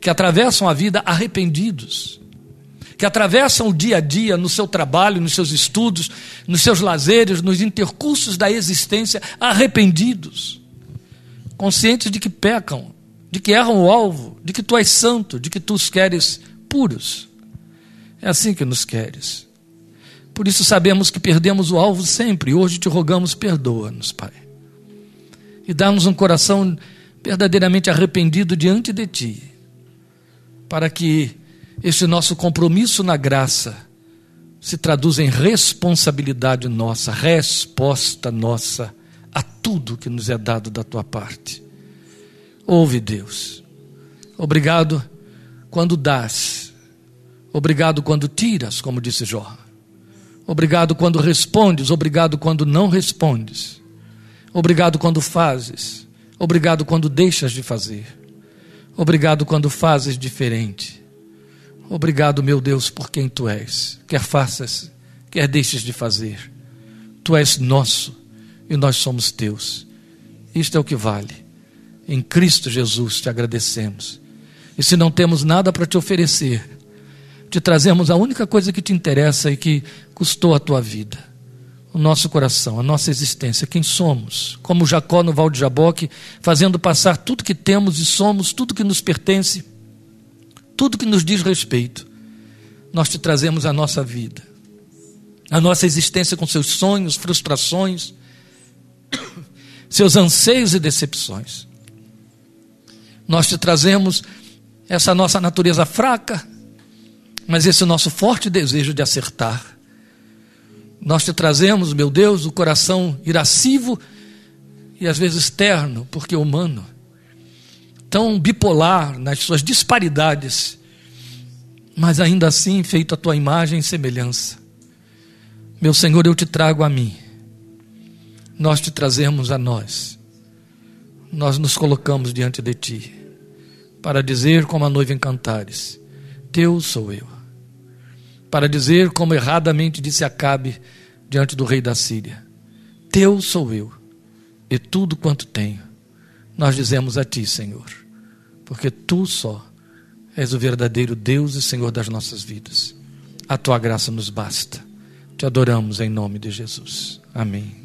que atravessam a vida arrependidos, que atravessam o dia a dia no seu trabalho, nos seus estudos, nos seus lazeres, nos intercursos da existência, arrependidos, conscientes de que pecam, de que erram o alvo, de que tu és santo, de que tu os queres puros. É assim que nos queres. Por isso sabemos que perdemos o alvo sempre, hoje te rogamos, perdoa-nos, Pai. E dá-nos um coração verdadeiramente arrependido diante de Ti, para que este nosso compromisso na graça se traduza em responsabilidade nossa, resposta nossa a tudo que nos é dado da Tua parte. Ouve, Deus. Obrigado quando dás. Obrigado quando tiras, como disse Jó. Obrigado quando respondes, obrigado quando não respondes. Obrigado quando fazes, obrigado quando deixas de fazer. Obrigado quando fazes diferente. Obrigado, meu Deus, por quem tu és. Quer faças, quer deixes de fazer. Tu és nosso e nós somos teus. Isto é o que vale. Em Cristo Jesus te agradecemos. E se não temos nada para te oferecer, te trazemos a única coisa que te interessa e que custou a tua vida. O nosso coração, a nossa existência, quem somos. Como Jacó no Val de Jaboque, fazendo passar tudo que temos e somos, tudo que nos pertence, tudo que nos diz respeito. Nós te trazemos a nossa vida, a nossa existência com seus sonhos, frustrações, seus anseios e decepções. Nós te trazemos essa nossa natureza fraca, mas esse nosso forte desejo de acertar. Nós te trazemos, meu Deus, o coração irascivo e às vezes terno, porque humano, tão bipolar nas suas disparidades, mas ainda assim feito a tua imagem e semelhança. Meu Senhor, eu te trago a mim, nós te trazemos a nós, nós nos colocamos diante de ti, para dizer como a noiva em cantares: Teu sou eu para dizer, como erradamente disse Acabe diante do rei da Síria: Teu sou eu, e tudo quanto tenho, nós dizemos a Ti, Senhor, porque Tu só és o verdadeiro Deus e Senhor das nossas vidas. A Tua graça nos basta. Te adoramos em nome de Jesus. Amém.